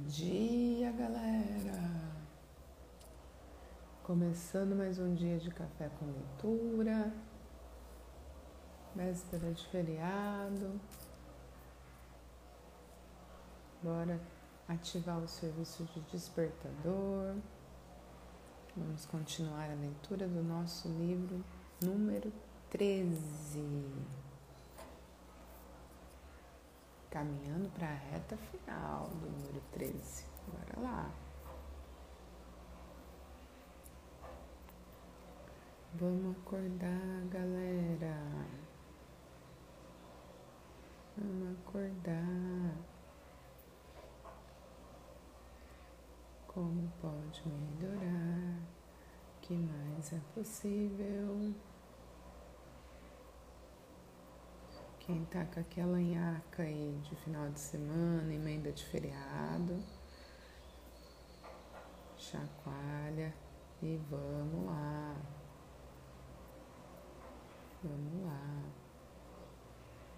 dia, galera! Começando mais um dia de café com leitura, véspera de feriado. Bora ativar o serviço de despertador. Vamos continuar a leitura do nosso livro número 13. Caminhando para a reta final do número 13. Bora lá. Vamos acordar, galera. Vamos acordar. Como pode melhorar? O que mais é possível? Quem tá com aquela nhaca aí de final de semana, emenda de feriado, chacoalha e vamos lá. Vamos lá.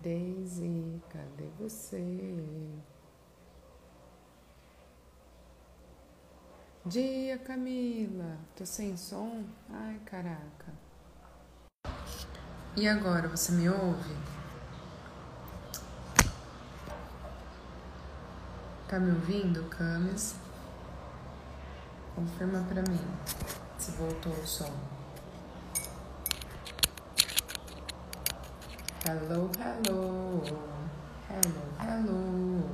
Daisy, cadê você? Dia, Camila. Tô sem som? Ai, caraca. E agora, você me ouve? Tá me ouvindo, Camis? Confirma pra mim se voltou o som. Hello, hello. Hello, hello.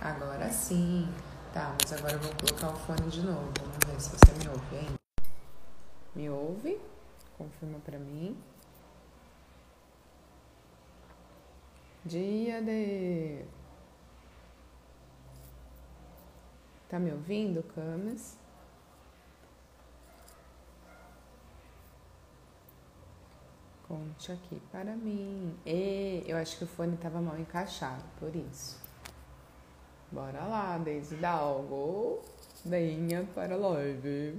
Agora sim. Tá, mas agora eu vou colocar o fone de novo. Vamos ver se você me ouve ainda. Me ouve? Confirma pra mim. Dia de. Tá me ouvindo, Camis? Conte aqui para mim. E eu acho que o fone estava mal encaixado, por isso. Bora lá, Deise Dalgo. Venha para a live.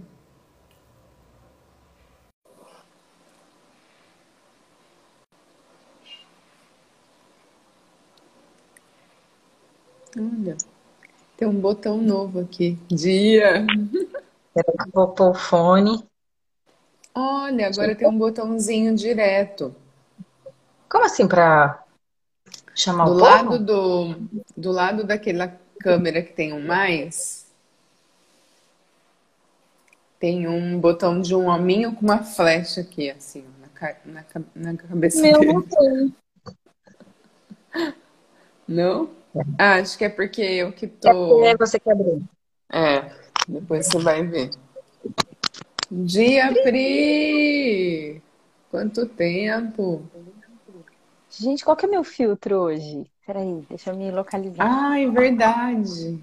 Olha. Tem um botão novo aqui. Dia. Vou pôr o fone. Olha, agora tem um botãozinho direto. Como assim para chamar do o lado povo? do do lado daquela câmera que tem um mais, tem um botão de um hominho com uma flecha aqui, assim, na, na, na cabeça Meu dele. não tem. Não? Ah, acho que é porque eu que É tô. porque você que abriu. É, depois você vai ver. Dia, Pri! Quanto tempo! Gente, qual que é meu filtro hoje? Peraí, deixa eu me localizar. Ai, verdade.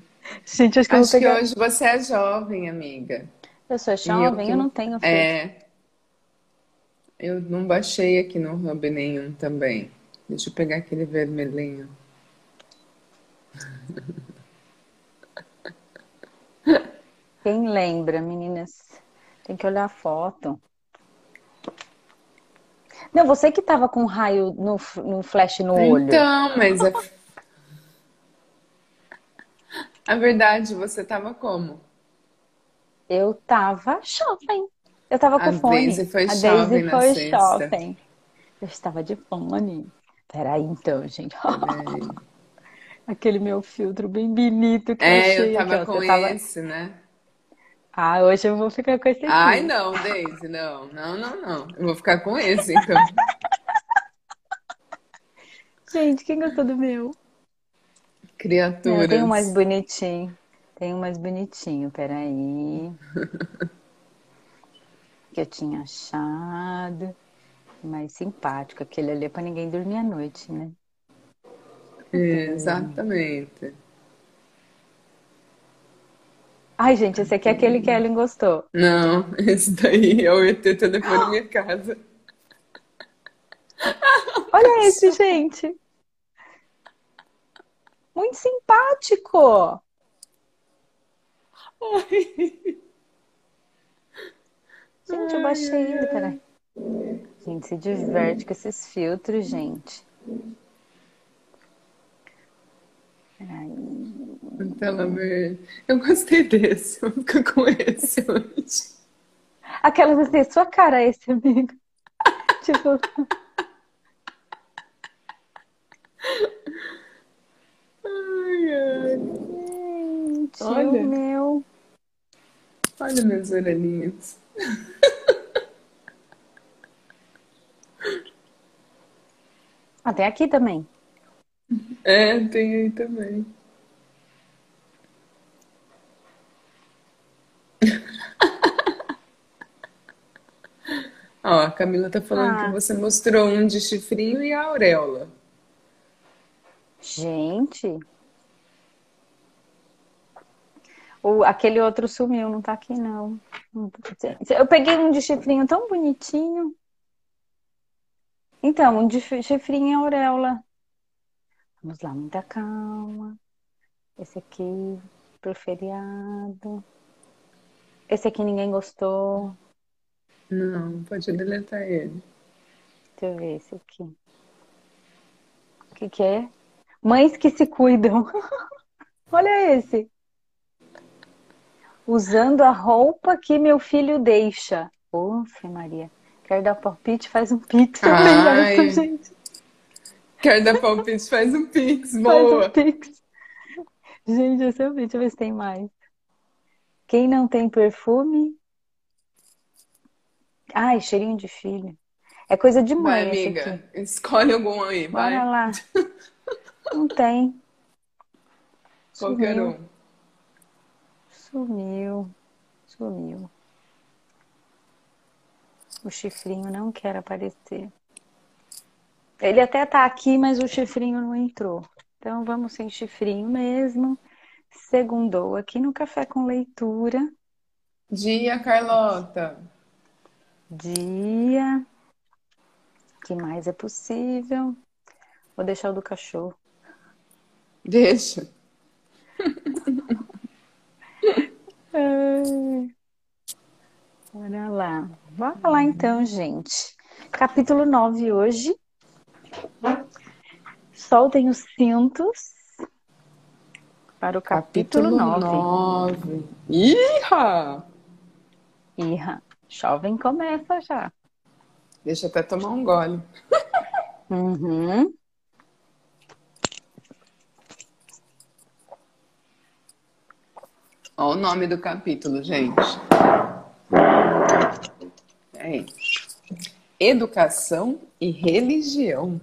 Gente, acho que eu Acho que hoje você é jovem, amiga. Eu sou eu jovem, que. eu não tenho filtro. É, eu não baixei aqui no Hub nenhum também. Deixa eu pegar aquele vermelhinho. Quem lembra, meninas? Tem que olhar a foto. Não, você que tava com raio no, no flash no olho. Então, mas a, a verdade, você tava como? Eu tava shopping. Eu tava A com fone. Daisy foi A Daisy foi sexta. shopping. Eu estava de fone. Peraí, então, gente. Peraí. Aquele meu filtro bem bonito que eu É, eu achei aqui, tava ó. com tava. esse, né? Ah, hoje eu vou ficar com esse Ai, aqui. não, Daisy, não, não, não, não. Eu vou ficar com esse, então. Gente, quem gostou do meu? Não, eu tenho um mais Criaturas. bonitinho. Tem um mais bonitinho, peraí. Que eu tinha achado. Mais simpático. Aquele ali é pra ninguém dormir à noite, né? Exatamente. Ai, gente, esse aqui é aquele que a Ellen gostou. Não, esse daí é o ET telefone minha casa. Olha esse, gente. Muito simpático. Gente, eu baixei ele, peraí. Gente, se diverte com esses filtros, gente. Peraí. Tela verde. Eu gostei desse. Vou ficar com esse hoje. Aquelas assim, sua cara é esse, amigo. tipo. Ai, ai. Gente, Olha. o meu. Olha meus orelhinhos. Tem aqui também. É, tem aí também. Ó, a Camila tá falando Ah. que você mostrou um de chifrinho e a auréola. Gente. O, aquele outro sumiu, não tá aqui não. Eu peguei um de chifrinho tão bonitinho. Então, um de chi- chifrinho e auréola. Vamos lá, muita calma. Esse aqui pro feriado. Esse aqui ninguém gostou. Não, pode deletar ele. Deixa eu ver esse aqui. O que que é? Mães que se cuidam. Olha esse. Usando a roupa que meu filho deixa. Ufa, Maria. Quer dar palpite? Faz um pix também Ai. nessa, gente. Quer dar palpite? Faz um pix, Faz boa. um pix. Gente, o vídeo. Deixa eu ver se tem mais. Quem não tem perfume? Ai, cheirinho de filho. É coisa de Vai, mãe esse amiga. Escolhe algum aí, vai. Bora lá. Não tem. Qualquer Sumiu. um. Sumiu. Sumiu. O chifrinho não quer aparecer. Ele até tá aqui, mas o chifrinho não entrou. Então vamos sem chifrinho mesmo. Segundou aqui no Café com Leitura. Dia, Carlota. Dia. O que mais é possível? Vou deixar o do cachorro. Deixa. Bora lá. Bora lá então, gente. Capítulo 9 hoje. Soltem os cintos para o capítulo, 9. 9. Iha! Irra, jovem começa já. Deixa eu até tomar um gole. Uhum. Olha o nome do capítulo, gente. É. Educação e religião.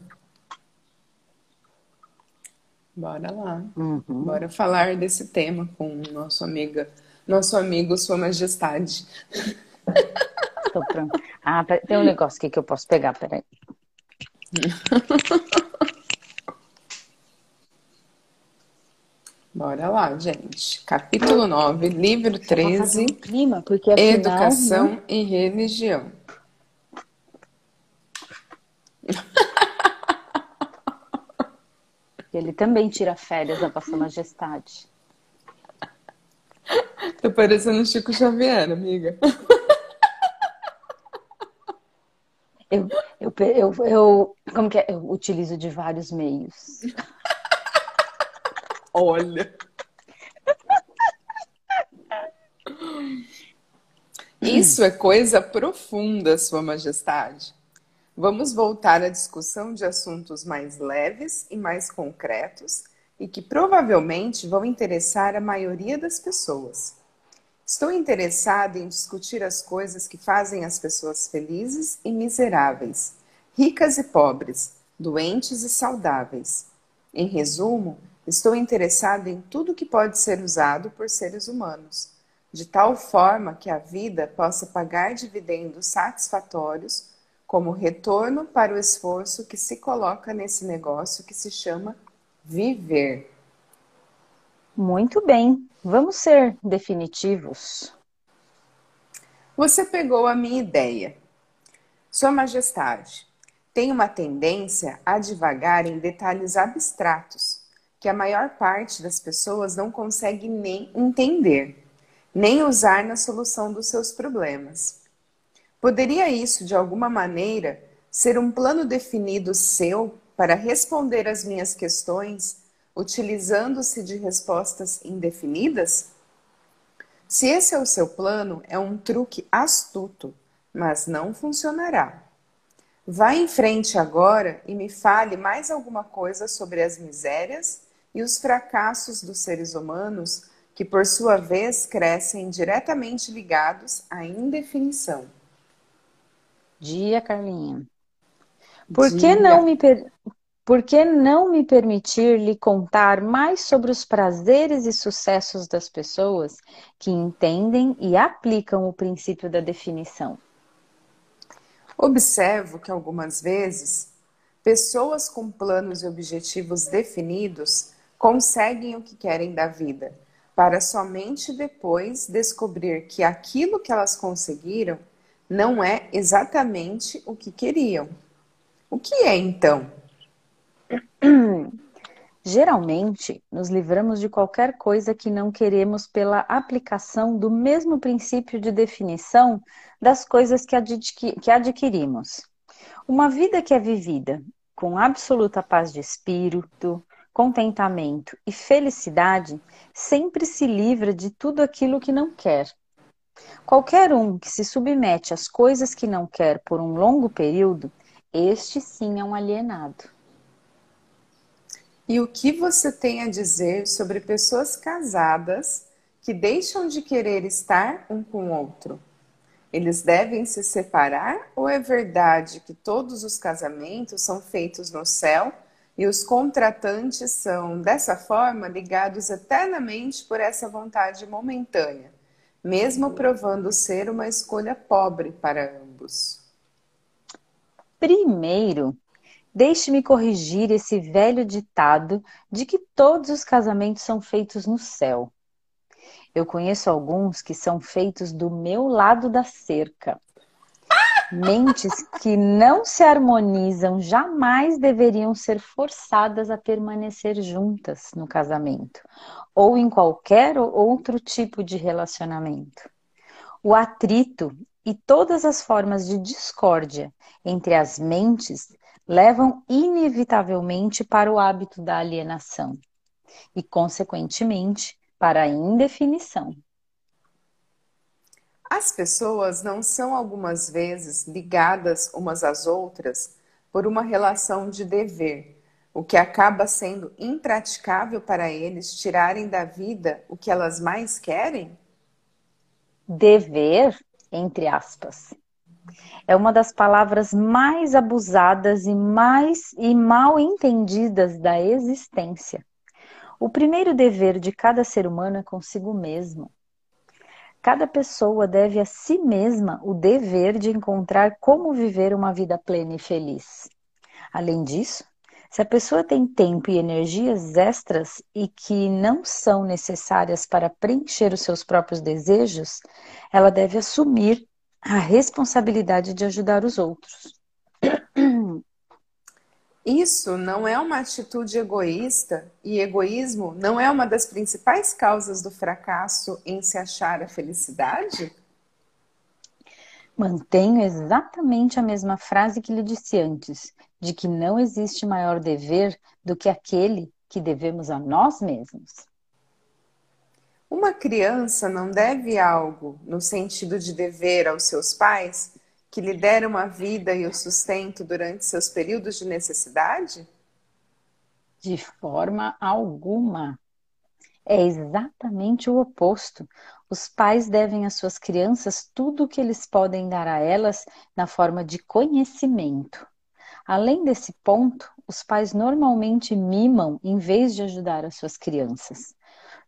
Bora lá. Uhum. Bora falar desse tema com nosso amiga, nosso amigo, Sua Majestade. Ah, tem um negócio aqui que eu posso pegar, peraí. Bora lá, gente. Capítulo 9, livro Vou fazer 13, um clima, porque afinal, Educação né, e Religião. Ele também tira férias da Vossa Majestade. Tô parecendo Chico Xavier, amiga. Eu, eu, eu, eu, como que é? Eu utilizo de vários meios. Olha. Isso é coisa profunda, Sua Majestade. Vamos voltar à discussão de assuntos mais leves e mais concretos e que provavelmente vão interessar a maioria das pessoas. Estou interessada em discutir as coisas que fazem as pessoas felizes e miseráveis, ricas e pobres, doentes e saudáveis. Em resumo, estou interessada em tudo que pode ser usado por seres humanos, de tal forma que a vida possa pagar dividendos satisfatórios como retorno para o esforço que se coloca nesse negócio que se chama viver. Muito bem, vamos ser definitivos. Você pegou a minha ideia. Sua Majestade, tem uma tendência a divagar em detalhes abstratos que a maior parte das pessoas não consegue nem entender, nem usar na solução dos seus problemas. Poderia isso, de alguma maneira, ser um plano definido seu para responder às minhas questões utilizando-se de respostas indefinidas? Se esse é o seu plano, é um truque astuto, mas não funcionará. Vá em frente agora e me fale mais alguma coisa sobre as misérias e os fracassos dos seres humanos, que por sua vez crescem diretamente ligados à indefinição. Dia, Carlinha. Por que não me per... Por que não me permitir lhe contar mais sobre os prazeres e sucessos das pessoas que entendem e aplicam o princípio da definição? Observo que algumas vezes pessoas com planos e objetivos definidos conseguem o que querem da vida, para somente depois descobrir que aquilo que elas conseguiram não é exatamente o que queriam. O que é então? Geralmente, nos livramos de qualquer coisa que não queremos pela aplicação do mesmo princípio de definição das coisas que, que adquirimos. Uma vida que é vivida com absoluta paz de espírito, contentamento e felicidade sempre se livra de tudo aquilo que não quer. Qualquer um que se submete às coisas que não quer por um longo período, este sim é um alienado. E o que você tem a dizer sobre pessoas casadas que deixam de querer estar um com o outro? Eles devem se separar ou é verdade que todos os casamentos são feitos no céu e os contratantes são, dessa forma, ligados eternamente por essa vontade momentânea, mesmo provando ser uma escolha pobre para ambos? Primeiro, deixe-me corrigir esse velho ditado de que todos os casamentos são feitos no céu. Eu conheço alguns que são feitos do meu lado da cerca. Mentes que não se harmonizam jamais deveriam ser forçadas a permanecer juntas no casamento ou em qualquer outro tipo de relacionamento. O atrito e todas as formas de discórdia entre as mentes levam inevitavelmente para o hábito da alienação e, consequentemente, para a indefinição. As pessoas não são algumas vezes ligadas umas às outras por uma relação de dever, o que acaba sendo impraticável para eles tirarem da vida o que elas mais querem? Dever, entre aspas, é uma das palavras mais abusadas e mais e mal entendidas da existência. O primeiro dever de cada ser humano é consigo mesmo. Cada pessoa deve a si mesma o dever de encontrar como viver uma vida plena e feliz. Além disso, se a pessoa tem tempo e energias extras e que não são necessárias para preencher os seus próprios desejos, ela deve assumir a responsabilidade de ajudar os outros. Isso não é uma atitude egoísta e egoísmo não é uma das principais causas do fracasso em se achar a felicidade? Mantenho exatamente a mesma frase que lhe disse antes, de que não existe maior dever do que aquele que devemos a nós mesmos. Uma criança não deve algo no sentido de dever aos seus pais que lhe deram a vida e o sustento durante seus períodos de necessidade? De forma alguma. É exatamente o oposto. Os pais devem às suas crianças tudo o que eles podem dar a elas na forma de conhecimento. Além desse ponto, os pais normalmente mimam em vez de ajudar as suas crianças.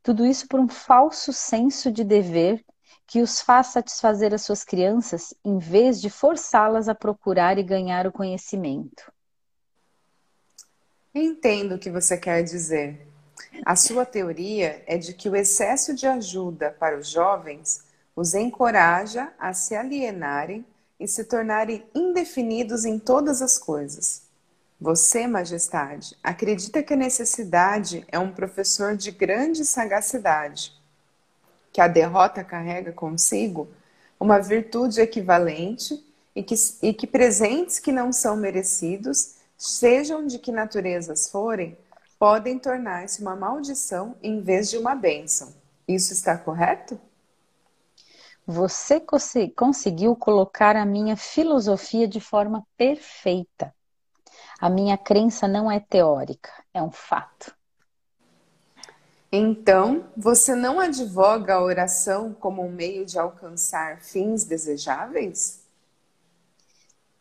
Tudo isso por um falso senso de dever que os faz satisfazer as suas crianças em vez de forçá-las a procurar e ganhar o conhecimento. Entendo o que você quer dizer. A sua teoria é de que o excesso de ajuda para os jovens os encoraja a se alienarem e se tornarem indefinidos em todas as coisas. Você, Majestade, acredita que a necessidade é um professor de grande sagacidade que a derrota carrega consigo uma virtude equivalente e que, e que presentes que não são merecidos, sejam de que naturezas forem, podem tornar-se uma maldição em vez de uma bênção. Isso está correto? Você conseguiu colocar a minha filosofia de forma perfeita. A minha crença não é teórica, é um fato. Então, você não advoga a oração como um meio de alcançar fins desejáveis?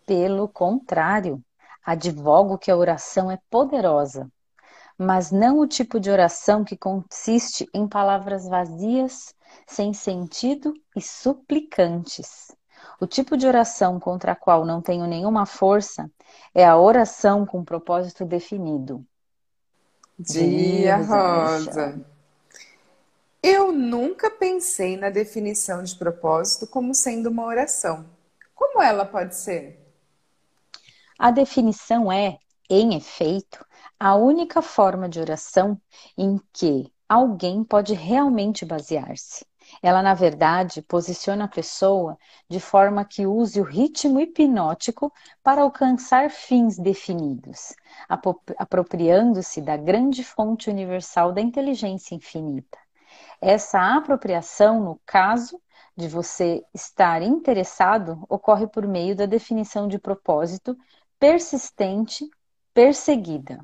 Pelo contrário, advogo que a oração é poderosa, mas não o tipo de oração que consiste em palavras vazias, sem sentido e suplicantes. O tipo de oração contra a qual não tenho nenhuma força é a oração com propósito definido. Dia Rosa. Eu nunca pensei na definição de propósito como sendo uma oração. Como ela pode ser? A definição é, em efeito, a única forma de oração em que alguém pode realmente basear-se. Ela, na verdade, posiciona a pessoa de forma que use o ritmo hipnótico para alcançar fins definidos, apropriando-se da grande fonte universal da inteligência infinita. Essa apropriação, no caso de você estar interessado, ocorre por meio da definição de propósito persistente, perseguida.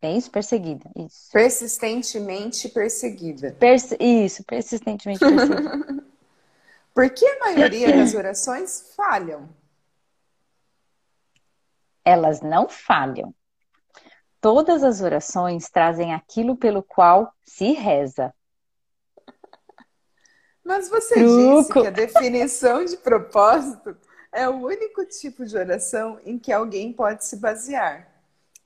É isso? Perseguida. Isso. Persistentemente perseguida. Perse isso, persistentemente perseguida. Por que a maioria das orações falham? Elas não falham. Todas as orações trazem aquilo pelo qual se reza. Mas você Truco. disse que a definição de propósito é o único tipo de oração em que alguém pode se basear.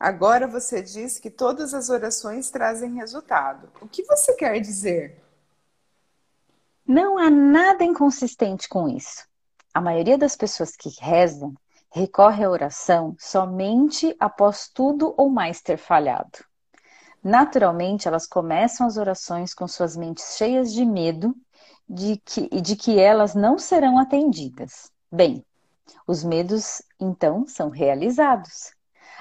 Agora você diz que todas as orações trazem resultado. O que você quer dizer? Não há nada inconsistente com isso. A maioria das pessoas que rezam recorre à oração somente após tudo ou mais ter falhado. Naturalmente, elas começam as orações com suas mentes cheias de medo de que, de que elas não serão atendidas. Bem, os medos então são realizados.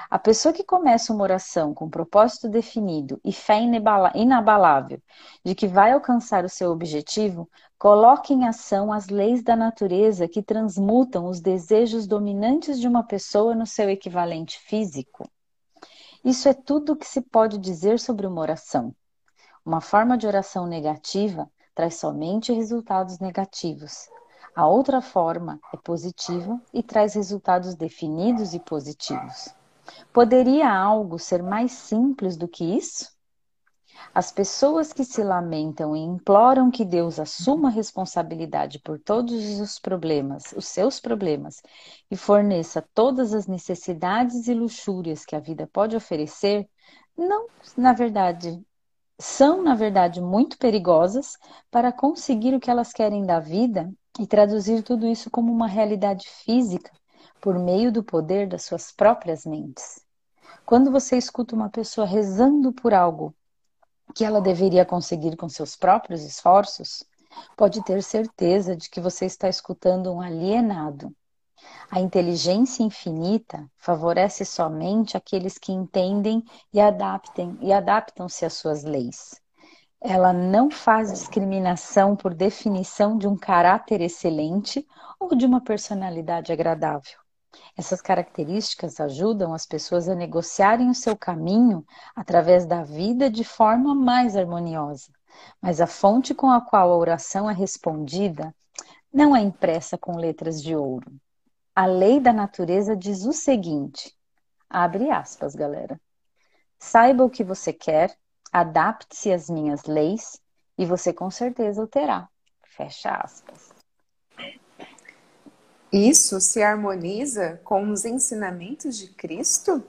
A pessoa que começa uma oração com propósito definido e fé inabalável de que vai alcançar o seu objetivo, coloca em ação as leis da natureza que transmutam os desejos dominantes de uma pessoa no seu equivalente físico. Isso é tudo o que se pode dizer sobre uma oração. Uma forma de oração negativa traz somente resultados negativos. A outra forma é positiva e traz resultados definidos e positivos. Poderia algo ser mais simples do que isso? As pessoas que se lamentam e imploram que Deus assuma a responsabilidade por todos os problemas, os seus problemas, e forneça todas as necessidades e luxúrias que a vida pode oferecer, não, na verdade, são, na verdade, muito perigosas para conseguir o que elas querem da vida e traduzir tudo isso como uma realidade física por meio do poder das suas próprias mentes. Quando você escuta uma pessoa rezando por algo que ela deveria conseguir com seus próprios esforços, pode ter certeza de que você está escutando um alienado. A inteligência infinita favorece somente aqueles que entendem e adaptem e adaptam-se às suas leis. Ela não faz discriminação por definição de um caráter excelente ou de uma personalidade agradável. Essas características ajudam as pessoas a negociarem o seu caminho através da vida de forma mais harmoniosa. Mas a fonte com a qual a oração é respondida não é impressa com letras de ouro. A lei da natureza diz o seguinte: abre aspas, galera. Saiba o que você quer, adapte-se às minhas leis e você com certeza o terá. Fecha aspas. Isso se harmoniza com os ensinamentos de Cristo?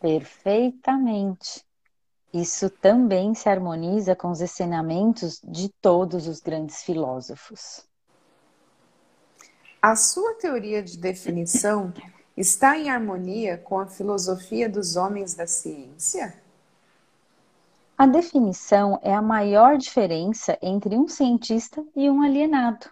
Perfeitamente. Isso também se harmoniza com os ensinamentos de todos os grandes filósofos. A sua teoria de definição está em harmonia com a filosofia dos homens da ciência? A definição é a maior diferença entre um cientista e um alienado.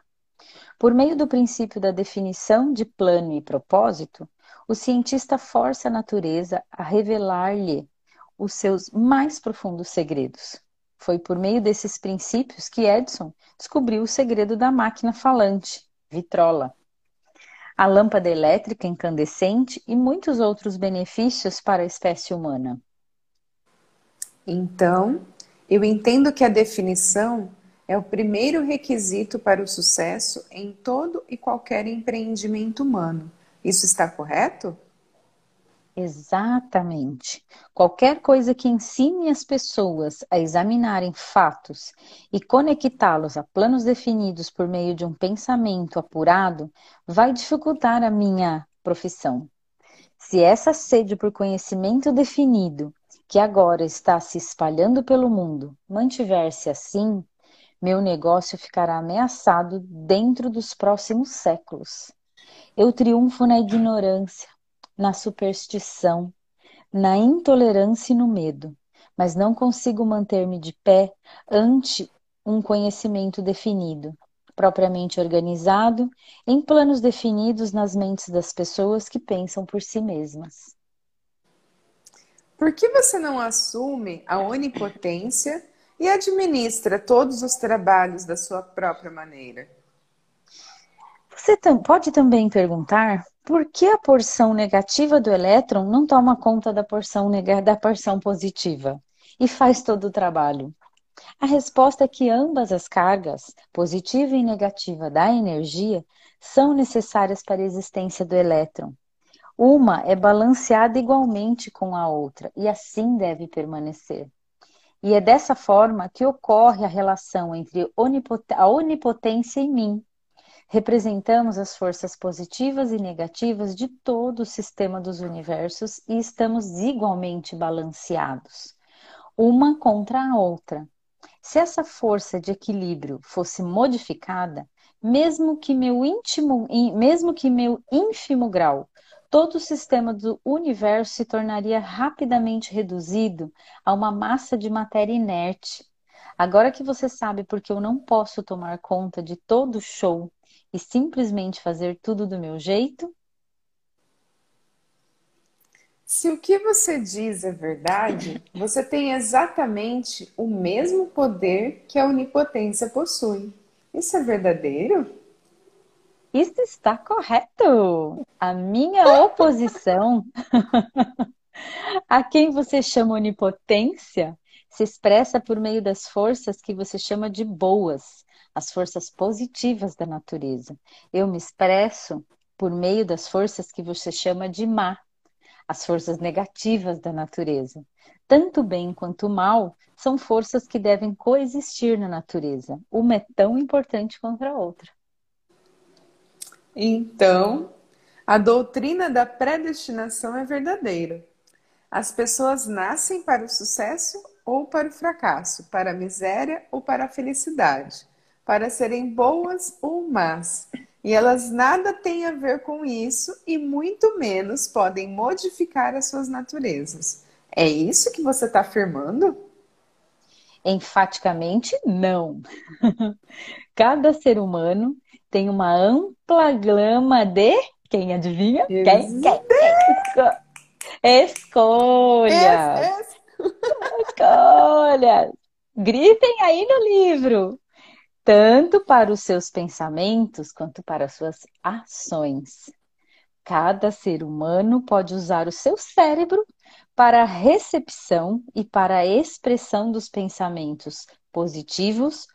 Por meio do princípio da definição de plano e propósito, o cientista força a natureza a revelar-lhe os seus mais profundos segredos. Foi por meio desses princípios que Edison descobriu o segredo da máquina falante, vitrola, a lâmpada elétrica incandescente e muitos outros benefícios para a espécie humana. Então, eu entendo que a definição é o primeiro requisito para o sucesso em todo e qualquer empreendimento humano. Isso está correto? Exatamente. Qualquer coisa que ensine as pessoas a examinarem fatos e conectá-los a planos definidos por meio de um pensamento apurado vai dificultar a minha profissão. Se essa sede por conhecimento definido, que agora está se espalhando pelo mundo, mantiver-se assim, meu negócio ficará ameaçado dentro dos próximos séculos. Eu triunfo na ignorância, na superstição, na intolerância e no medo, mas não consigo manter-me de pé ante um conhecimento definido, propriamente organizado, em planos definidos nas mentes das pessoas que pensam por si mesmas. Por que você não assume a onipotência e administra todos os trabalhos da sua própria maneira? Você pode também perguntar por que a porção negativa do elétron não toma conta da porção, da porção positiva e faz todo o trabalho? A resposta é que ambas as cargas, positiva e negativa da energia, são necessárias para a existência do elétron. Uma é balanceada igualmente com a outra e assim deve permanecer. E é dessa forma que ocorre a relação entre a onipotência e mim, Representamos as forças positivas e negativas de todo o sistema dos universos e estamos igualmente balanceados, uma contra a outra. Se essa força de equilíbrio fosse modificada, mesmo que meu íntimo, mesmo que meu ínfimo grau, todo o sistema do universo se tornaria rapidamente reduzido a uma massa de matéria inerte. Agora que você sabe porque eu não posso tomar conta de todo o show e simplesmente fazer tudo do meu jeito? Se o que você diz é verdade, você tem exatamente o mesmo poder que a onipotência possui. Isso é verdadeiro? Isso está correto. A minha oposição a quem você chama onipotência se expressa por meio das forças que você chama de boas, as forças positivas da natureza. Eu me expresso por meio das forças que você chama de má, as forças negativas da natureza. Tanto bem quanto mal são forças que devem coexistir na natureza. Uma é tão importante quanto a outra. Então, a doutrina da predestinação é verdadeira. As pessoas nascem para o sucesso ou para o fracasso, para a miséria ou para a felicidade para serem boas ou más. E elas nada têm a ver com isso e muito menos podem modificar as suas naturezas. É isso que você está afirmando? Enfaticamente, não. Cada ser humano tem uma ampla gama de. Quem adivinha? Quem? Quem? Quem? Escolhas. Escolhas. Gritem aí no livro tanto para os seus pensamentos quanto para as suas ações. Cada ser humano pode usar o seu cérebro para a recepção e para a expressão dos pensamentos positivos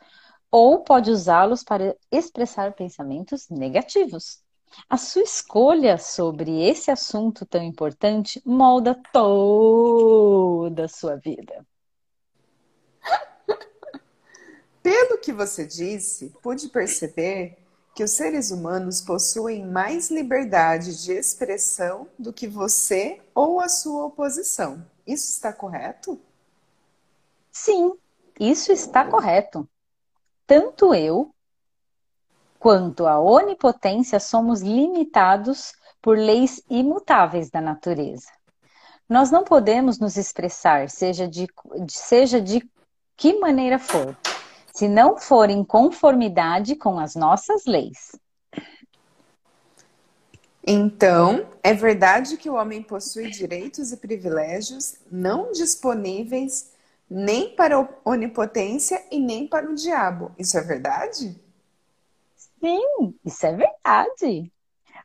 ou pode usá-los para expressar pensamentos negativos. A sua escolha sobre esse assunto tão importante molda toda a sua vida. Pelo que você disse, pude perceber que os seres humanos possuem mais liberdade de expressão do que você ou a sua oposição. Isso está correto? Sim, isso está correto. Tanto eu quanto a onipotência somos limitados por leis imutáveis da natureza. Nós não podemos nos expressar, seja de, seja de que maneira for, se não for em conformidade com as nossas leis. Então, é verdade que o homem possui direitos e privilégios não disponíveis nem para a onipotência e nem para o diabo. Isso é verdade? Sim, isso é verdade.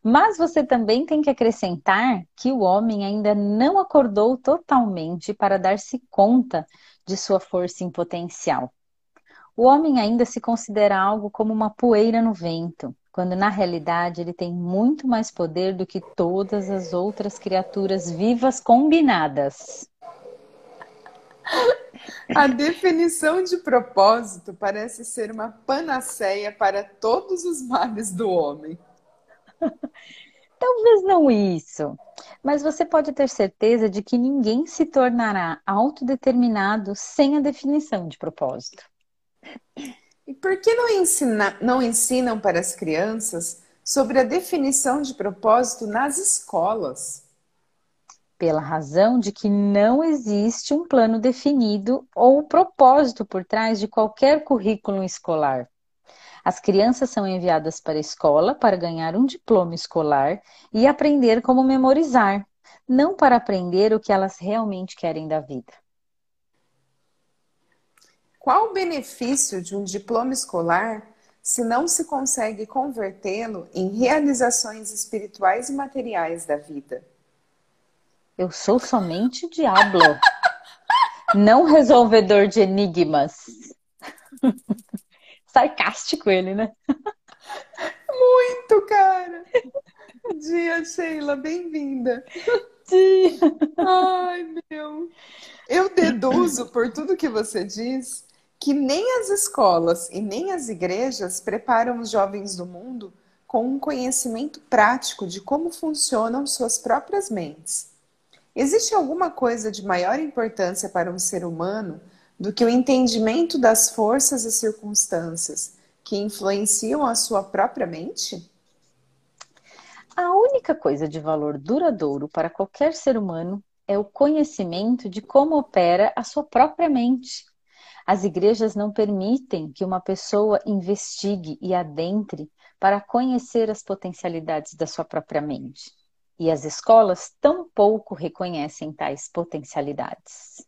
Mas você também tem que acrescentar que o homem ainda não acordou totalmente para dar-se conta de sua força em potencial. O homem ainda se considera algo como uma poeira no vento, quando na realidade ele tem muito mais poder do que todas as outras criaturas vivas combinadas. A definição de propósito parece ser uma panaceia para todos os males do homem. Talvez não isso, mas você pode ter certeza de que ninguém se tornará autodeterminado sem a definição de propósito. E por que não, ensina, não ensinam para as crianças sobre a definição de propósito nas escolas? Pela razão de que não existe um plano definido ou propósito por trás de qualquer currículo escolar. As crianças são enviadas para a escola para ganhar um diploma escolar e aprender como memorizar, não para aprender o que elas realmente querem da vida. Qual o benefício de um diploma escolar se não se consegue convertê-lo em realizações espirituais e materiais da vida? Eu sou somente diabo, não resolvedor de enigmas. Sarcástico ele, né? Muito, cara! Dia, Sheila, bem-vinda. Ai, meu. Eu deduzo por tudo que você diz que nem as escolas e nem as igrejas preparam os jovens do mundo com um conhecimento prático de como funcionam suas próprias mentes. Existe alguma coisa de maior importância para um ser humano do que o entendimento das forças e circunstâncias que influenciam a sua própria mente? A única coisa de valor duradouro para qualquer ser humano é o conhecimento de como opera a sua própria mente. As igrejas não permitem que uma pessoa investigue e adentre para conhecer as potencialidades da sua própria mente. E as escolas tampouco reconhecem tais potencialidades.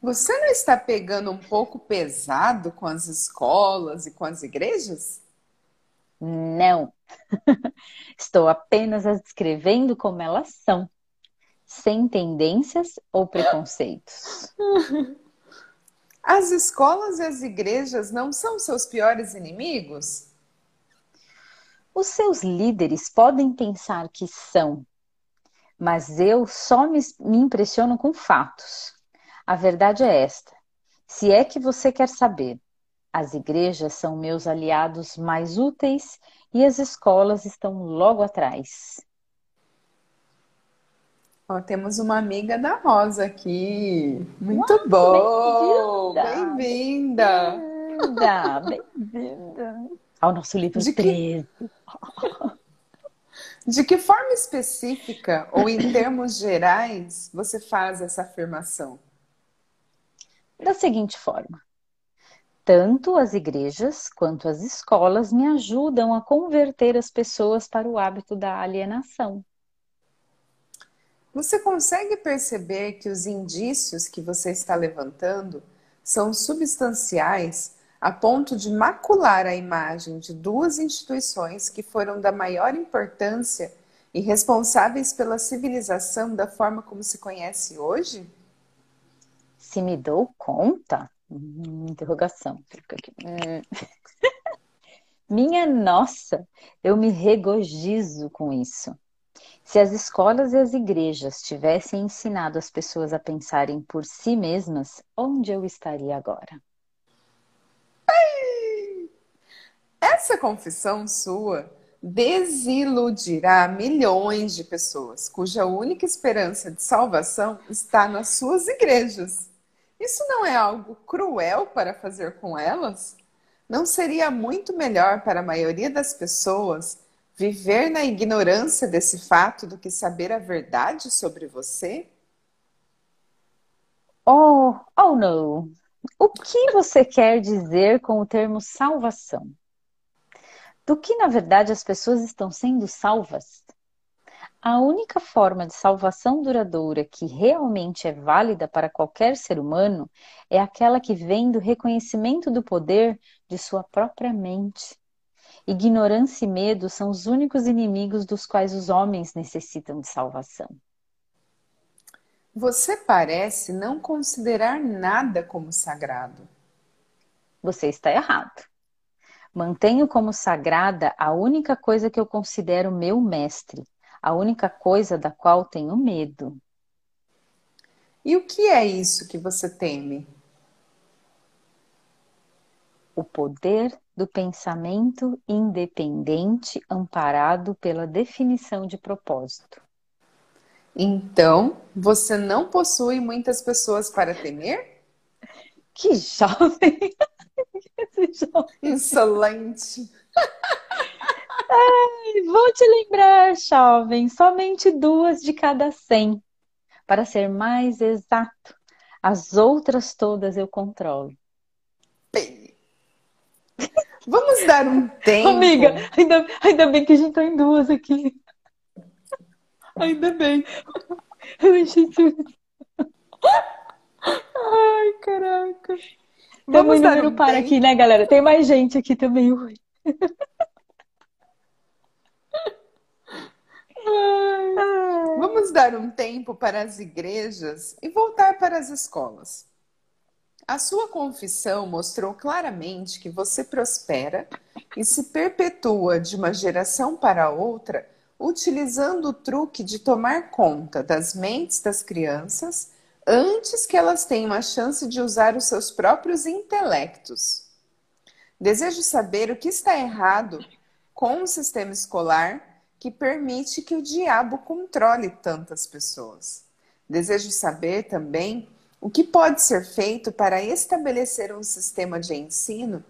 Você não está pegando um pouco pesado com as escolas e com as igrejas? Não. Estou apenas as descrevendo como elas são, sem tendências ou preconceitos. As escolas e as igrejas não são seus piores inimigos? Os seus líderes podem pensar que são, mas eu só me, me impressiono com fatos. A verdade é esta: se é que você quer saber, as igrejas são meus aliados mais úteis e as escolas estão logo atrás. Ó, temos uma amiga da Rosa aqui. Muito Uau, bom! Bem-vinda! Bem-vinda! Bem-vinda! Ao nosso livro de 13. Que... De que forma específica ou em termos gerais você faz essa afirmação? Da seguinte forma: tanto as igrejas quanto as escolas me ajudam a converter as pessoas para o hábito da alienação. Você consegue perceber que os indícios que você está levantando são substanciais a ponto de macular a imagem de duas instituições que foram da maior importância e responsáveis pela civilização da forma como se conhece hoje? Se me dou conta? Hum, interrogação. Hum. Minha nossa, eu me regozijo com isso. Se as escolas e as igrejas tivessem ensinado as pessoas a pensarem por si mesmas, onde eu estaria agora? Essa confissão sua desiludirá milhões de pessoas cuja única esperança de salvação está nas suas igrejas. Isso não é algo cruel para fazer com elas? Não seria muito melhor para a maioria das pessoas viver na ignorância desse fato do que saber a verdade sobre você? Oh, oh não. O que você quer dizer com o termo salvação? Do que na verdade as pessoas estão sendo salvas. A única forma de salvação duradoura que realmente é válida para qualquer ser humano é aquela que vem do reconhecimento do poder de sua própria mente. Ignorância e medo são os únicos inimigos dos quais os homens necessitam de salvação. Você parece não considerar nada como sagrado. Você está errado. Mantenho como sagrada a única coisa que eu considero meu mestre, a única coisa da qual tenho medo. E o que é isso que você teme? O poder do pensamento independente amparado pela definição de propósito. Então, você não possui muitas pessoas para temer? Que jovem! Insolente! Ai, vou te lembrar, jovem, somente duas de cada cem. Para ser mais exato, as outras todas eu controlo. Bem, vamos dar um tempo. Amiga, ainda, ainda bem que a gente tá em duas aqui. Ainda bem. Eu achei tudo. Ai, caraca. Tamo Vamos em número par aqui, né, galera? Tem mais gente aqui também. Ui. Vamos dar um tempo para as igrejas e voltar para as escolas. A sua confissão mostrou claramente que você prospera e se perpetua de uma geração para outra utilizando o truque de tomar conta das mentes das crianças antes que elas tenham a chance de usar os seus próprios intelectos. Desejo saber o que está errado com o sistema escolar que permite que o diabo controle tantas pessoas. Desejo saber também o que pode ser feito para estabelecer um sistema de ensino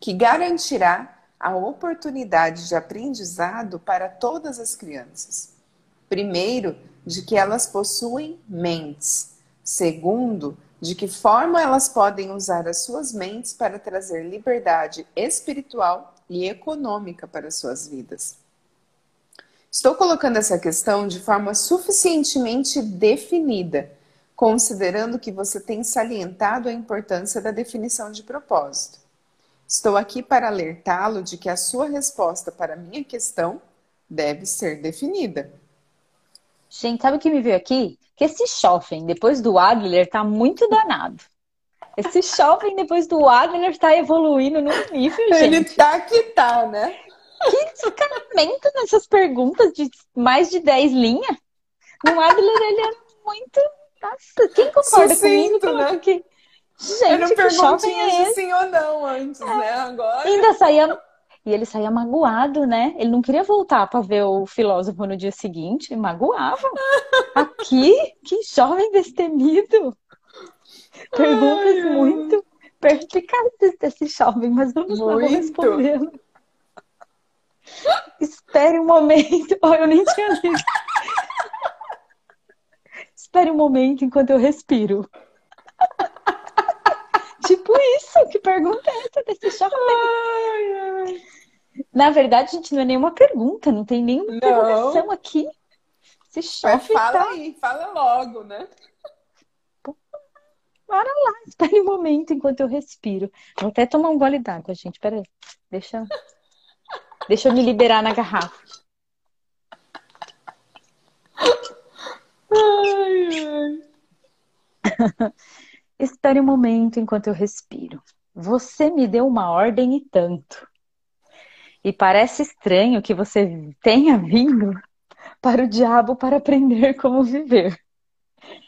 que garantirá a oportunidade de aprendizado para todas as crianças. Primeiro, de que elas possuem mentes. Segundo, de que forma elas podem usar as suas mentes para trazer liberdade espiritual e econômica para suas vidas. Estou colocando essa questão de forma suficientemente definida, considerando que você tem salientado a importância da definição de propósito. Estou aqui para alertá-lo de que a sua resposta para a minha questão deve ser definida. Gente, sabe o que me veio aqui? Que esse jovem, depois do Adler, tá muito danado. Esse jovem, depois do Adler, tá evoluindo no nível, Ele gente. tá que tá, né? Que descaramento nessas perguntas de mais de 10 linhas. No Adler, ele é muito. Nossa, quem concorda Sucinto, comigo? Né? Que... Era Gente, jovem perguntinha é de sim ou não antes, né? Agora. Ainda saía. E ele saía magoado, né? Ele não queria voltar para ver o filósofo no dia seguinte, magoava. Aqui, que jovem destemido. Perguntas Ai, muito perspicazes desse jovem, mas vamos lá, respondê-lo. Espere um momento. Oh, eu nem tinha lido. Espere um momento enquanto eu respiro. Tipo isso, que pergunta é essa desse jovem? Ai, ai. Na verdade, gente, não é nenhuma pergunta, não tem nenhuma Não. interrogação aqui. Mas jovem fala tá. aí, fala logo, né? Para lá, espere um momento enquanto eu respiro. Vou até tomar um gole d'água, gente. Peraí. Deixa, deixa eu me liberar na garrafa. Ai, ai. Espere um momento enquanto eu respiro. Você me deu uma ordem e tanto. E parece estranho que você tenha vindo para o diabo para aprender como viver.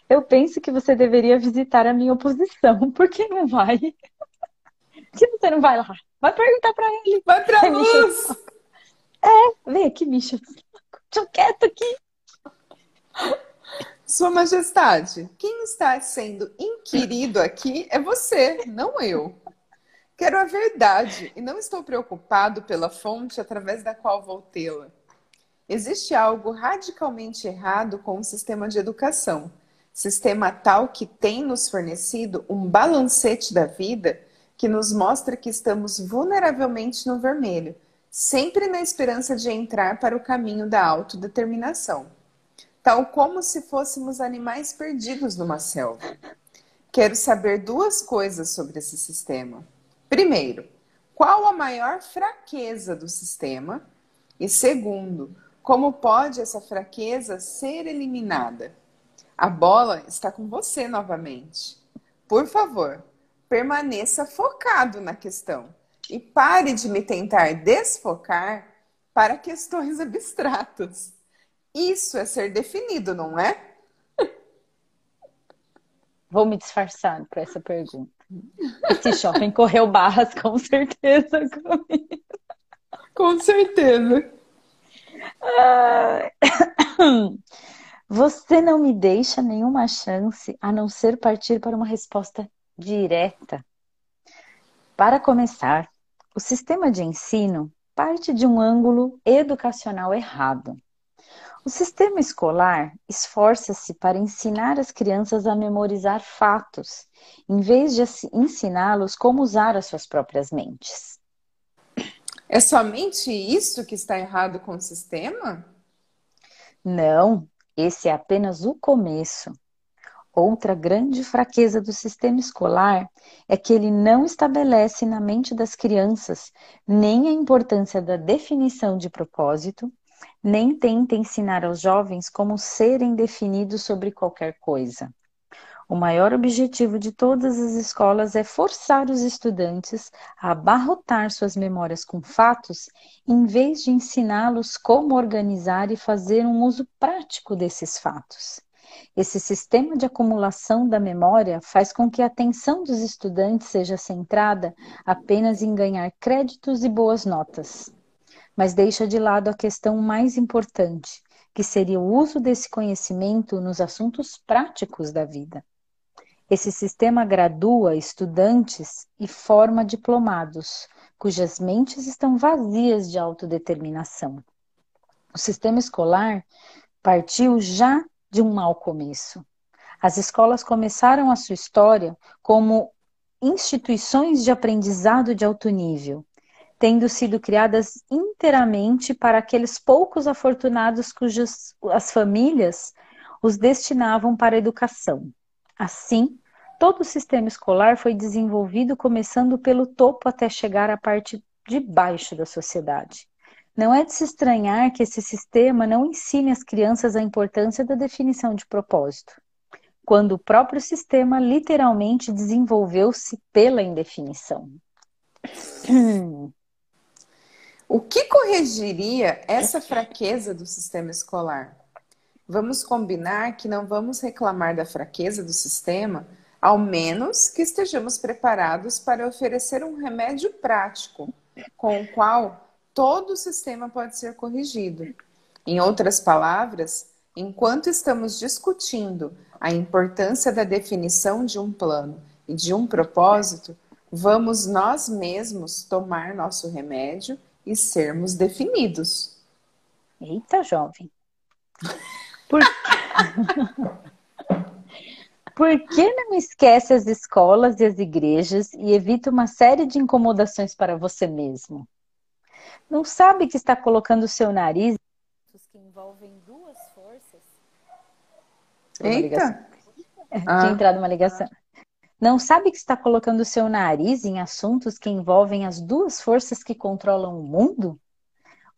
Eu penso que você deveria visitar a minha oposição. Por que não vai? Por que você não vai lá? Vai perguntar para ele. Vai Ai, Michel. luz! Vem aqui, bicho. Deixa quieto aqui. Sua Majestade, quem está sendo inquirido aqui é você, não eu. Quero a verdade e não estou preocupado pela fonte através da qual vou tê-la. Existe algo radicalmente errado com o sistema de educação, sistema tal que tem nos fornecido um balancete da vida que nos mostra que estamos vulneravelmente no vermelho, sempre na esperança de entrar para o caminho da autodeterminação, tal como se fôssemos animais perdidos numa selva. Quero saber duas coisas sobre esse sistema. Primeiro, qual a maior fraqueza do sistema? E segundo, como pode essa fraqueza ser eliminada? A bola está com você novamente. Por favor, permaneça focado na questão e pare de me tentar desfocar para questões abstratas. Isso é ser definido, não é? Vou me disfarçar para essa pergunta. Esse shopping correu barras com certeza comigo. Com certeza. Você não me deixa nenhuma chance a não ser partir para uma resposta direta. Para começar, o sistema de ensino parte de um ângulo educacional errado. O sistema escolar esforça-se para ensinar as crianças a memorizar fatos, em vez de ensiná-los como usar as suas próprias mentes. É somente isso que está errado com o sistema? Não, esse é apenas o começo. Outra grande fraqueza do sistema escolar é que ele não estabelece na mente das crianças nem a importância da definição de propósito, nem tenta ensinar aos jovens como serem definidos sobre qualquer coisa. O maior objetivo de todas as escolas é forçar os estudantes a abarrotar suas memórias com fatos, em vez de ensiná-los como organizar e fazer um uso prático desses fatos. Esse sistema de acumulação da memória faz com que a atenção dos estudantes seja centrada apenas em ganhar créditos e boas notas, mas deixa de lado a questão mais importante, que seria o uso desse conhecimento nos assuntos práticos da vida. Esse sistema gradua estudantes e forma diplomados, cujas mentes estão vazias de autodeterminação. O sistema escolar partiu já de um mau começo. As escolas começaram a sua história como instituições de aprendizado de alto nível, tendo sido criadas inteiramente para aqueles poucos afortunados cujas as famílias os destinavam para a educação. Assim, todo o sistema escolar foi desenvolvido começando pelo topo até chegar à parte de baixo da sociedade. Não é de se estranhar que esse sistema não ensine às crianças a importância da definição de propósito, quando o próprio sistema literalmente desenvolveu-se pela indefinição. O que corrigiria essa fraqueza do sistema escolar? Vamos combinar que não vamos reclamar da fraqueza do sistema, ao menos que estejamos preparados para oferecer um remédio prático, com o qual todo o sistema pode ser corrigido. Em outras palavras, enquanto estamos discutindo a importância da definição de um plano e de um propósito, vamos nós mesmos tomar nosso remédio e sermos definidos. Eita, jovem. Por... Por que não esquece as escolas e as igrejas e evita uma série de incomodações para você mesmo? Não sabe que está colocando o seu nariz que envolvem duas forças? Eita! É, ah. Tinha entrado uma ligação. Não sabe que está colocando o seu nariz em assuntos que envolvem as duas forças que controlam o mundo?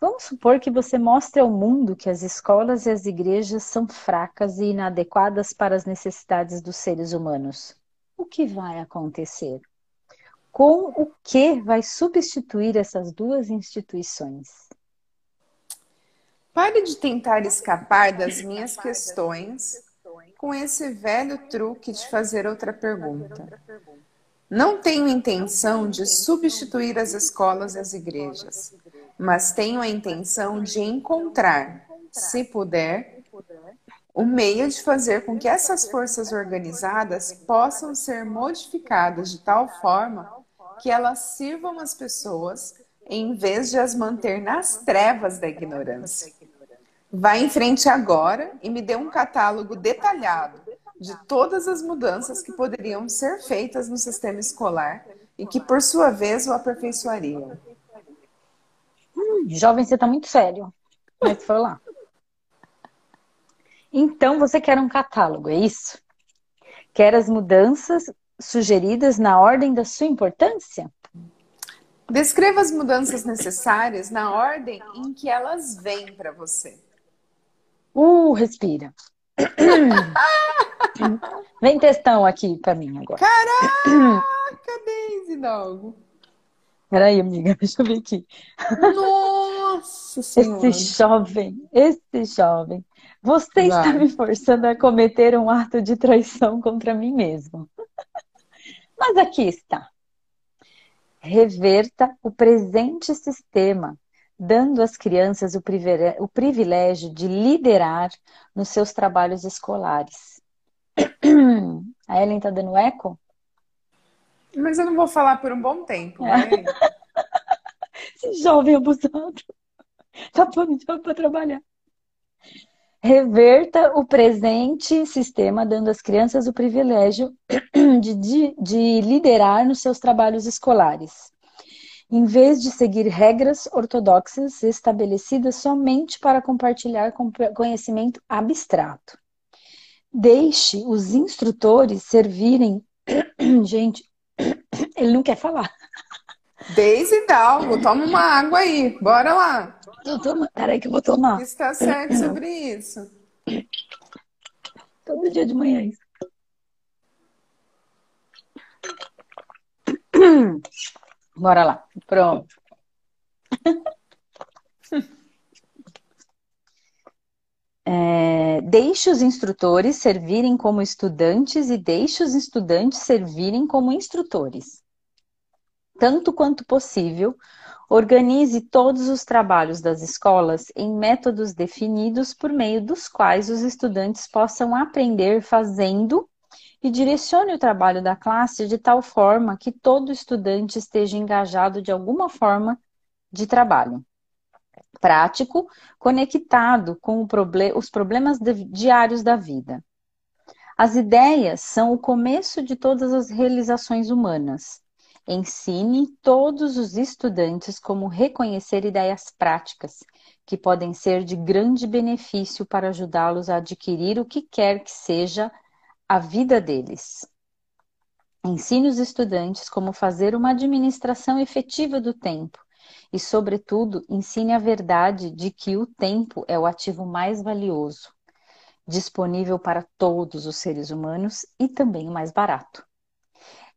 Vamos supor que você mostre ao mundo que as escolas e as igrejas são fracas e inadequadas para as necessidades dos seres humanos. O que vai acontecer? Com o que vai substituir essas duas instituições? Pare de tentar escapar das minhas questões com esse velho truque de fazer outra pergunta. Não tenho intenção de substituir as escolas e as igrejas mas tenho a intenção de encontrar, se puder, o meio de fazer com que essas forças organizadas possam ser modificadas de tal forma que elas sirvam as pessoas em vez de as manter nas trevas da ignorância. Vá em frente agora e me dê um catálogo detalhado de todas as mudanças que poderiam ser feitas no sistema escolar e que, por sua vez, o aperfeiçoariam. jovem, você tá muito sério. Mas foi lá. Então, você quer um catálogo, é isso? Quer as mudanças sugeridas na ordem da sua importância? Descreva as mudanças necessárias na ordem em que elas vêm para você. Uh, respira. Vem textão aqui para mim agora. Caraca, Daisy Dog. Peraí, amiga, deixa eu ver aqui. Nossa Senhora. Esse jovem, esse jovem. Você está Vai. me forçando a cometer um ato de traição contra mim mesmo. Mas aqui está. Reverta o presente sistema, dando às crianças o privilégio de liderar nos seus trabalhos escolares. A Ellen tá dando eco? Mas eu não vou falar por um bom tempo, vai. Esse jovem abusado. Tá pondo jovem para trabalhar. Reverta o presente sistema, dando às crianças o privilégio de, de, de liderar nos seus trabalhos escolares. Em vez de seguir regras ortodoxas estabelecidas somente para compartilhar com- conhecimento abstrato. Deixe os instrutores servirem. Gente, ele não quer falar. Daisy Dalgo, toma uma água aí. Bora lá. Eu tomo... Peraí que eu vou tomar. Está certo sobre isso. Todo dia de manhã é isso. Bora lá. Pronto. É, deixe os instrutores servirem como estudantes e deixe os estudantes servirem como instrutores. Tanto quanto possível, organize todos os trabalhos das escolas em métodos definidos por meio dos quais os estudantes possam aprender fazendo e direcione o trabalho da classe de tal forma que todo estudante esteja engajado de alguma forma de trabalho. Prático, conectado com os problemas diários da vida. As ideias são o começo de todas as realizações humanas. Ensine todos os estudantes como reconhecer ideias práticas, que podem ser de grande benefício para ajudá-los a adquirir o que quer que seja a vida deles. Ensine os estudantes como fazer uma administração efetiva do tempo e, sobretudo, ensine a verdade de que o tempo é o ativo mais valioso, disponível para todos os seres humanos e também o mais barato.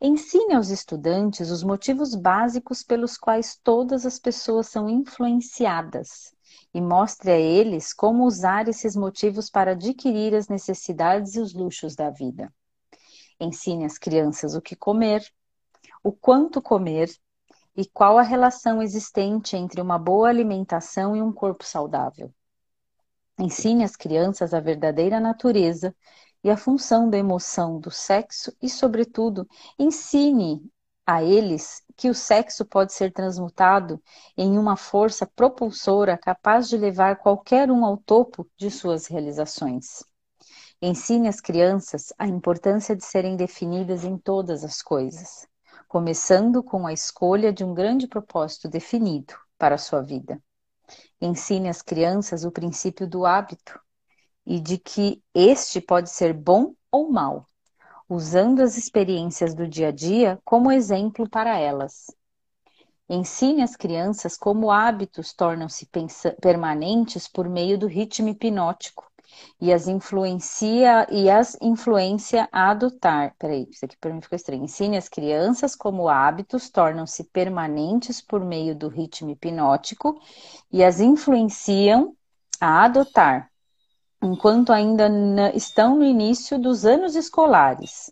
Ensine aos estudantes os motivos básicos pelos quais todas as pessoas são influenciadas e mostre a eles como usar esses motivos para adquirir as necessidades e os luxos da vida. Ensine às crianças o que comer, o quanto comer e qual a relação existente entre uma boa alimentação e um corpo saudável. Ensine às crianças a verdadeira natureza e a função da emoção, do sexo e, sobretudo, ensine a eles que o sexo pode ser transmutado em uma força propulsora capaz de levar qualquer um ao topo de suas realizações. Ensine às crianças a importância de serem definidas em todas as coisas, começando com a escolha de um grande propósito definido para a sua vida. Ensine às crianças o princípio do hábito e de que este pode ser bom ou mal, usando as experiências do dia a dia como exemplo para elas. Ensine às crianças como hábitos tornam-se permanentes por meio do ritmo hipnótico e as influencia e as influência a adotar. Peraí, isso aqui para mim ficou estranho. Ensine às crianças como hábitos tornam-se permanentes por meio do ritmo hipnótico e as influenciam a adotar, enquanto ainda estão no início dos anos escolares.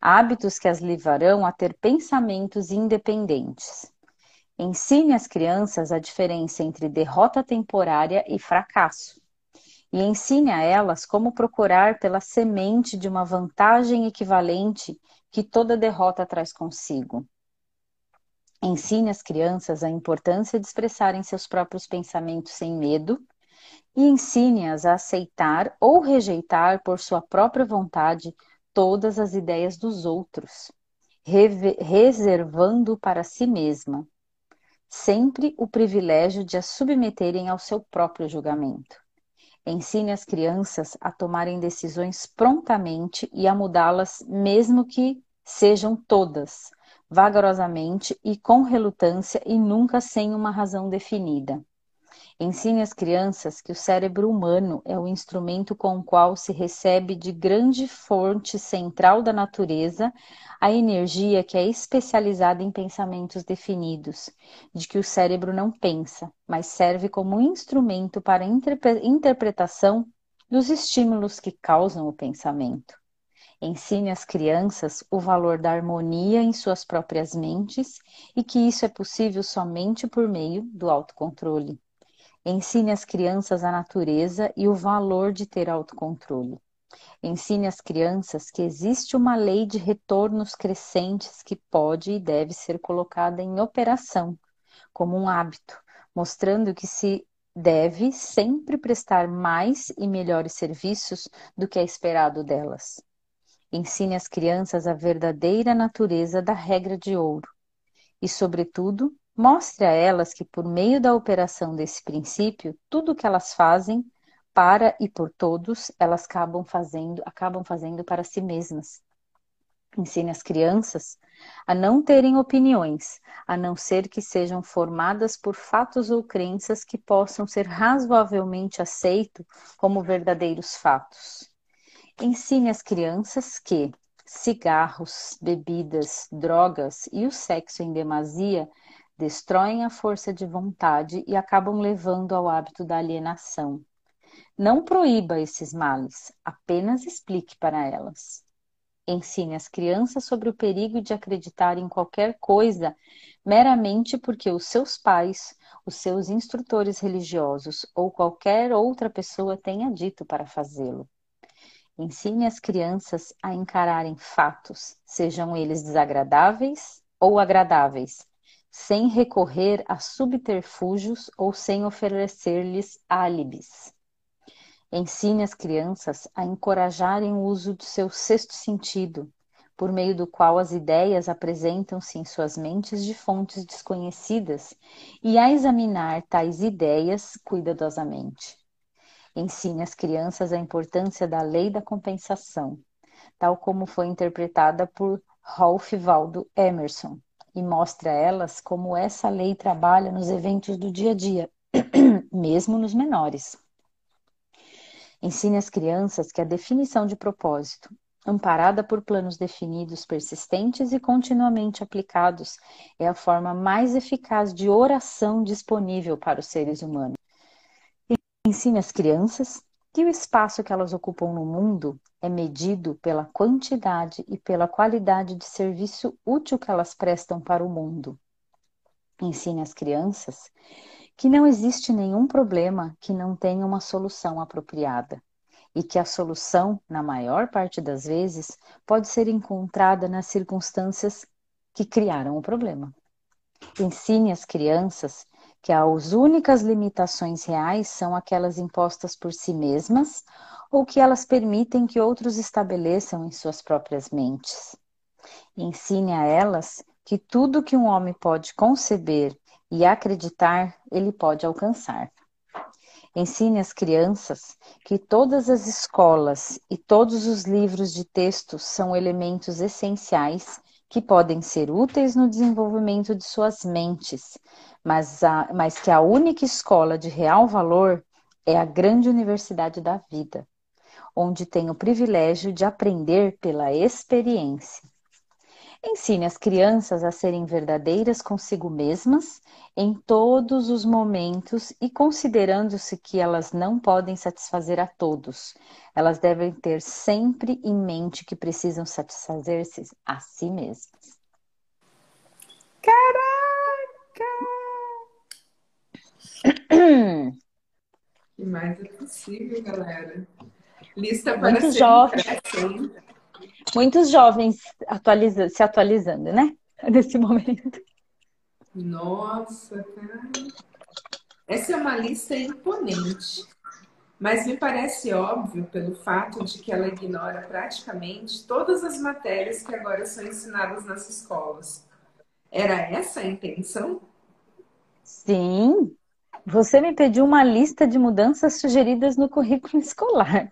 Hábitos que as levarão a ter pensamentos independentes. Ensine às crianças a diferença entre derrota temporária e fracasso. E ensine a elas como procurar pela semente de uma vantagem equivalente que toda derrota traz consigo. Ensine às crianças a importância de expressarem seus próprios pensamentos sem medo e ensine-as a aceitar ou rejeitar por sua própria vontade todas as ideias dos outros, reservando para si mesma. sempre o privilégio de as submeterem ao seu próprio julgamento. Ensine as crianças a tomarem decisões prontamente e a mudá-las, mesmo que sejam todas, vagarosamente e com relutância e nunca sem uma razão definida. Ensine às crianças que o cérebro humano é o instrumento com o qual se recebe de grande fonte central da natureza a energia que é especializada em pensamentos definidos, de que o cérebro não pensa, mas serve como instrumento para a interpretação dos estímulos que causam o pensamento. Ensine às crianças o valor da harmonia em suas próprias mentes e que isso é possível somente por meio do autocontrole. Ensine às crianças a natureza e o valor de ter autocontrole. Ensine às crianças que existe uma lei de retornos crescentes que pode e deve ser colocada em operação, como um hábito, mostrando que se deve sempre prestar mais e melhores serviços do que é esperado delas. Ensine às crianças a verdadeira natureza da regra de ouro. E, sobretudo, Mostre a elas que, por meio da operação desse princípio, tudo que elas fazem para e por todos, elas acabam fazendo, acabam fazendo para si mesmas. Ensine as crianças a não terem opiniões, a não ser que sejam formadas por fatos ou crenças que possam ser razoavelmente aceitos como verdadeiros fatos. Ensine as crianças que cigarros, bebidas, drogas e o sexo em demasia destroem a força de vontade e acabam levando ao hábito da alienação. Não proíba esses males, apenas explique para elas. Ensine as crianças sobre o perigo de acreditar em qualquer coisa meramente porque os seus pais, os seus instrutores religiosos ou qualquer outra pessoa tenha dito para fazê-lo. Ensine as crianças a encararem fatos, sejam eles desagradáveis ou agradáveis, sem recorrer a subterfúgios ou sem oferecer-lhes álibis. Ensine as crianças a encorajarem o uso do seu sexto sentido, por meio do qual as ideias apresentam-se em suas mentes de fontes desconhecidas, e a examinar tais ideias cuidadosamente. Ensine às crianças a importância da lei da compensação, tal como foi interpretada por Ralph Waldo Emerson, e mostre a elas como essa lei trabalha nos eventos do dia a dia, mesmo nos menores. Ensine às crianças que a definição de propósito, amparada por planos definidos, persistentes e continuamente aplicados, é a forma mais eficaz de oração disponível para os seres humanos. Ensine às crianças que o espaço que elas ocupam no mundo é medido pela quantidade e pela qualidade de serviço útil que elas prestam para o mundo. Ensine às crianças que não existe nenhum problema que não tenha uma solução apropriada e que a solução, na maior parte das vezes, pode ser encontrada nas circunstâncias que criaram o problema. Ensine às crianças que as únicas limitações reais são aquelas impostas por si mesmas ou que elas permitem que outros estabeleçam em suas próprias mentes. Ensine a elas que tudo que um homem pode conceber e acreditar, ele pode alcançar. Ensine às crianças que todas as escolas e todos os livros de texto são elementos essenciais que podem ser úteis no desenvolvimento de suas mentes, mas, a, mas que a única escola de real valor é a grande universidade da vida, onde tem o privilégio de aprender pela experiência. Ensine as crianças a serem verdadeiras consigo mesmas em todos os momentos e considerando-se que elas não podem satisfazer a todos. Elas devem ter sempre em mente que precisam satisfazer-se a si mesmas. Caraca! Que mais é possível, galera? Lista para Muito jovem. Muitos jovens atualiza se atualizando, né? Nesse momento. Nossa, cara. Essa é uma lista imponente. Mas me parece óbvio pelo fato de que ela ignora praticamente todas as matérias que agora são ensinadas nas escolas. Era essa a intenção? Sim, você me pediu uma lista de mudanças sugeridas no currículo escolar,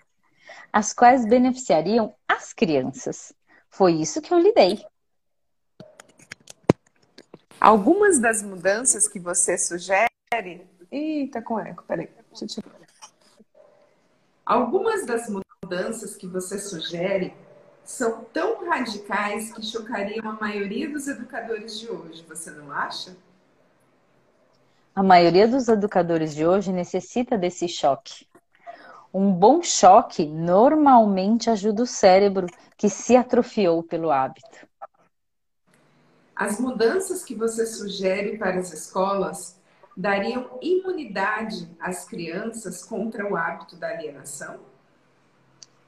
as quais beneficiariam as crianças. Foi isso que eu lhe dei. Algumas das mudanças que você sugere. Tá com eco, peraí. Deixa eu tirar. Algumas das mudanças que você sugere são tão radicais que chocariam a maioria dos educadores de hoje, você não acha? A maioria dos educadores de hoje necessita desse choque. Um bom choque normalmente ajuda o cérebro que se atrofiou pelo hábito. As mudanças que você sugere para as escolas dariam imunidade às crianças contra o hábito da alienação?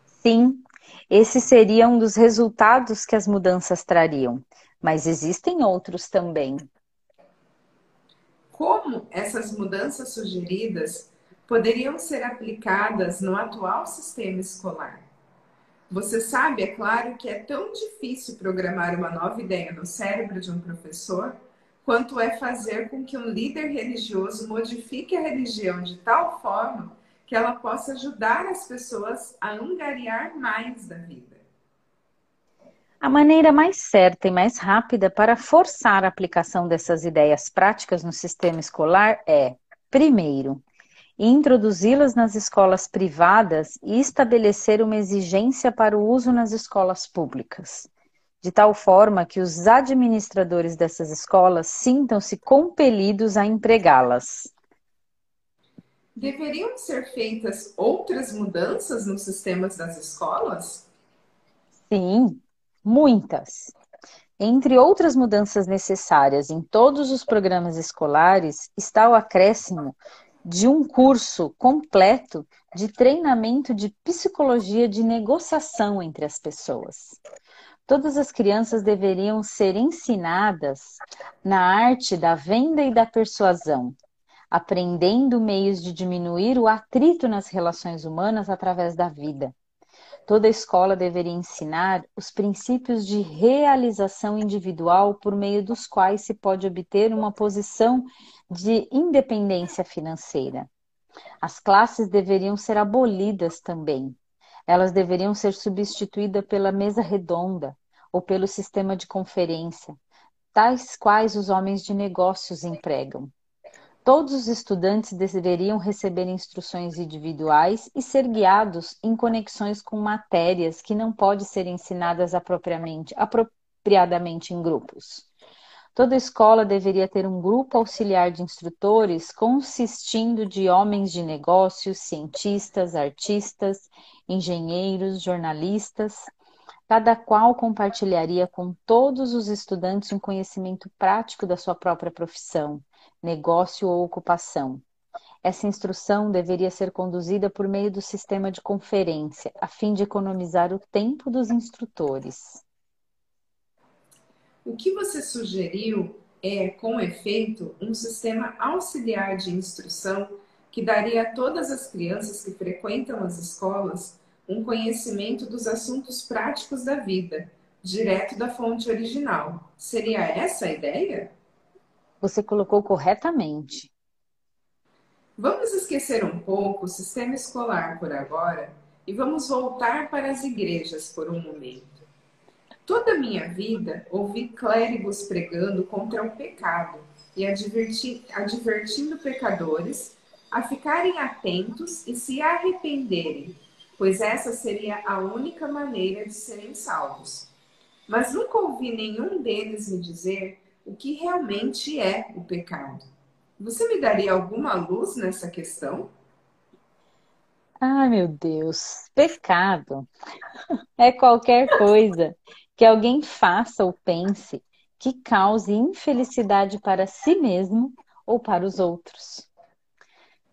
Sim, esse seria um dos resultados que as mudanças trariam, mas existem outros também. Como essas mudanças sugeridas poderiam ser aplicadas no atual sistema escolar? Você sabe, é claro, que é tão difícil programar uma nova ideia no cérebro de um professor quanto é fazer com que um líder religioso modifique a religião de tal forma que ela possa ajudar as pessoas a angariar mais da vida. A maneira mais certa e mais rápida para forçar a aplicação dessas ideias práticas no sistema escolar é, primeiro, introduzi-las nas escolas privadas e estabelecer uma exigência para o uso nas escolas públicas, de tal forma que os administradores dessas escolas sintam-se compelidos a empregá-las. Deveriam ser feitas outras mudanças nos sistemas das escolas? Sim, muitas. Entre outras mudanças necessárias em todos os programas escolares está o acréscimo de um curso completo de treinamento de psicologia de negociação entre as pessoas. Todas as crianças deveriam ser ensinadas na arte da venda e da persuasão, aprendendo meios de diminuir o atrito nas relações humanas através da vida. Toda escola deveria ensinar os princípios de realização individual por meio dos quais se pode obter uma posição de independência financeira. As classes deveriam ser abolidas também. Elas deveriam ser substituídas pela mesa redonda ou pelo sistema de conferência, tais quais os homens de negócios empregam. Todos os estudantes deveriam receber instruções individuais e ser guiados em conexões com matérias que não podem ser ensinadas apropriadamente, em grupos. Toda escola deveria ter um grupo auxiliar de instrutores consistindo de homens de negócios, cientistas, artistas, engenheiros, jornalistas. Cada qual compartilharia com todos os estudantes um conhecimento prático da sua própria profissão, negócio ou ocupação. Essa instrução deveria ser conduzida por meio do sistema de conferência, a fim de economizar o tempo dos instrutores. O que você sugeriu é, com efeito, um sistema auxiliar de instrução que daria a todas as crianças que frequentam as escolas um conhecimento dos assuntos práticos da vida, direto da fonte original. Seria essa a ideia? Você colocou corretamente. Vamos esquecer um pouco o sistema escolar por agora e vamos voltar para as igrejas por um momento. Toda a minha vida ouvi clérigos pregando contra o pecado e adverti advertindo pecadores a ficarem atentos e se arrependerem, pois essa seria a única maneira de serem salvos. Mas nunca ouvi nenhum deles me dizer o que realmente é o pecado. Você me daria alguma luz nessa questão? Ai, meu Deus, pecado é qualquer coisa que alguém faça ou pense que cause infelicidade para si mesmo ou para os outros.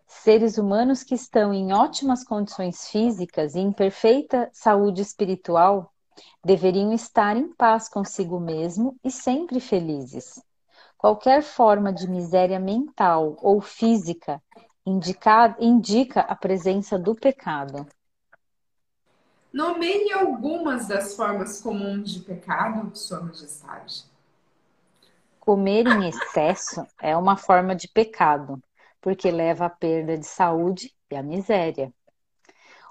Seres humanos que estão em ótimas condições físicas e em perfeita saúde espiritual deveriam estar em paz consigo mesmo e sempre felizes. Qualquer forma de miséria mental ou física indica, indica a presença do pecado. Nomeie algumas das formas comuns de pecado, Sua Majestade. Comer em excesso é uma forma de pecado, porque leva à perda de saúde e à miséria.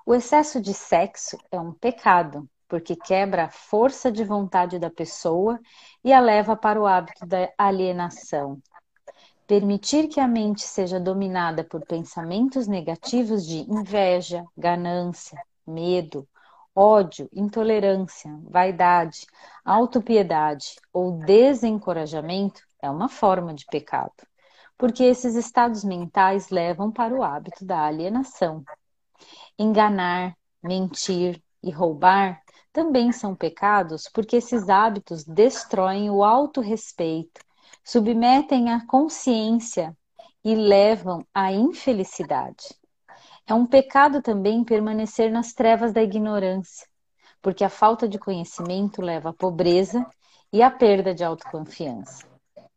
O excesso de sexo é um pecado, porque quebra a força de vontade da pessoa e a leva para o hábito da alienação. Permitir que a mente seja dominada por pensamentos negativos de inveja, ganância, medo, ódio, intolerância, vaidade, autopiedade ou desencorajamento é uma forma de pecado, porque esses estados mentais levam para o hábito da alienação. Enganar, mentir e roubar também são pecados porque esses hábitos destroem o autorrespeito, submetem a consciência e levam à infelicidade. É um pecado também permanecer nas trevas da ignorância, porque a falta de conhecimento leva à pobreza e à perda de autoconfiança.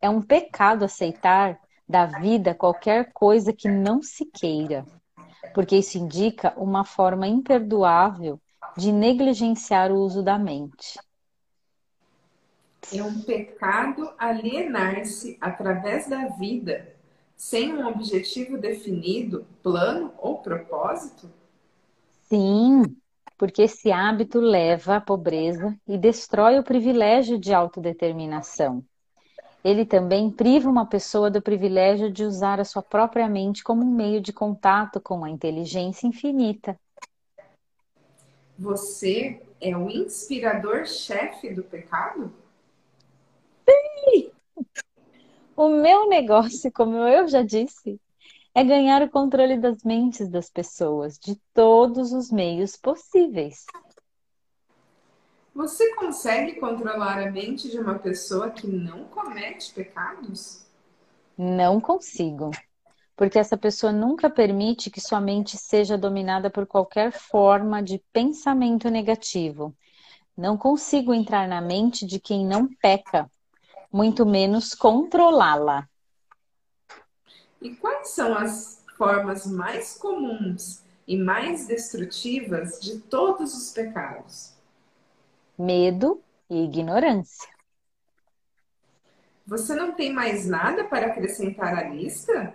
É um pecado aceitar da vida qualquer coisa que não se queira, porque isso indica uma forma imperdoável de negligenciar o uso da mente. É um pecado alienar-se através da vida sem um objetivo definido, plano ou propósito? Sim, porque esse hábito leva à pobreza e destrói o privilégio de autodeterminação. Ele também priva uma pessoa do privilégio de usar a sua própria mente como um meio de contato com a inteligência infinita. Você é o inspirador-chefe do pecado? Sim! O meu negócio, como eu já disse, é ganhar o controle das mentes das pessoas de todos os meios possíveis. Você consegue controlar a mente de uma pessoa que não comete pecados? Não consigo porque essa pessoa nunca permite que sua mente seja dominada por qualquer forma de pensamento negativo. Não consigo entrar na mente de quem não peca, muito menos controlá-la. E quais são as formas mais comuns e mais destrutivas de todos os pecados? Medo e ignorância. Você não tem mais nada para acrescentar à lista?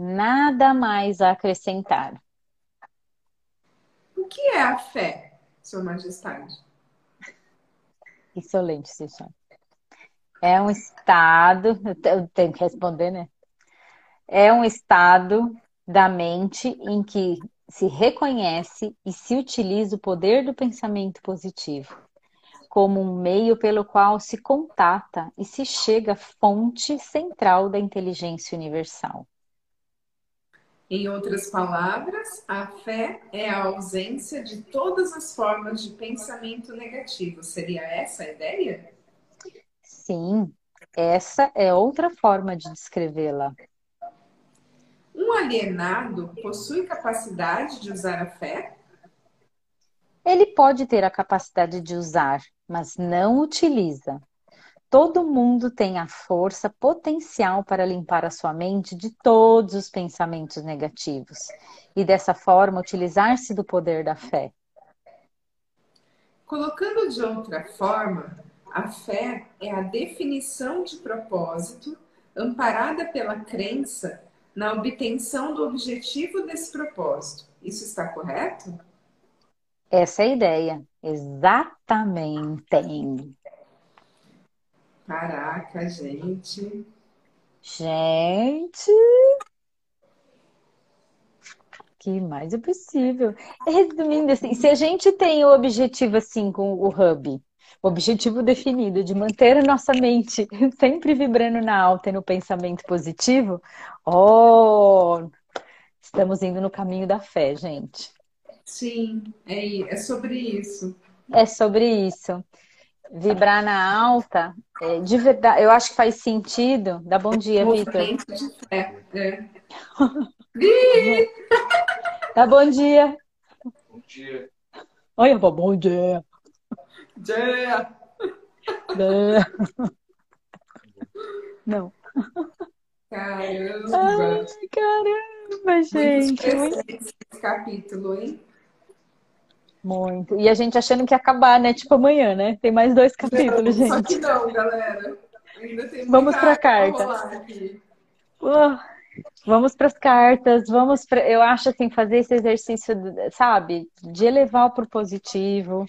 Nada mais a acrescentar. O que é a fé, Sua Majestade? Insolente, Susan. É um estado, eu tenho que responder, né? É um estado da mente em que se reconhece e se utiliza o poder do pensamento positivo como um meio pelo qual se contata e se chega à fonte central da inteligência universal. Em outras palavras, a fé é a ausência de todas as formas de pensamento negativo. Seria essa a ideia? Sim, essa é outra forma de descrevê-la. Um alienado possui capacidade de usar a fé? Ele pode ter a capacidade de usar, mas não utiliza. Todo mundo tem a força potencial para limpar a sua mente de todos os pensamentos negativos e dessa forma utilizar-se do poder da fé. Colocando de outra forma, a fé é a definição de propósito amparada pela crença na obtenção do objetivo desse propósito. Isso está correto? Essa é a ideia. Exatamente. Caraca, gente. Gente. Que mais é possível. Resumindo assim, se a gente tem o objetivo assim com o hub, o objetivo definido de manter a nossa mente sempre vibrando na alta e no pensamento positivo, oh, estamos indo no caminho da fé, gente. Sim, é, é sobre isso. É sobre isso vibrar na alta, é, de verdade, eu acho que faz sentido. Dá bom dia, Vitor. É, é. Dá bom dia. Bom dia. Oi, bom dia. Dia. Não. Caramba. Ai, caramba, gente. Muito esse capítulo, hein? Muito. E a gente achando que ia acabar, né? Tipo amanhã, né? Tem mais dois capítulos, não, gente. Só que não, galera. Ainda tem Vamos pra carta. Uh, vamos para as cartas, vamos pra... Eu acho assim, fazer esse exercício, sabe, de elevar para o positivo.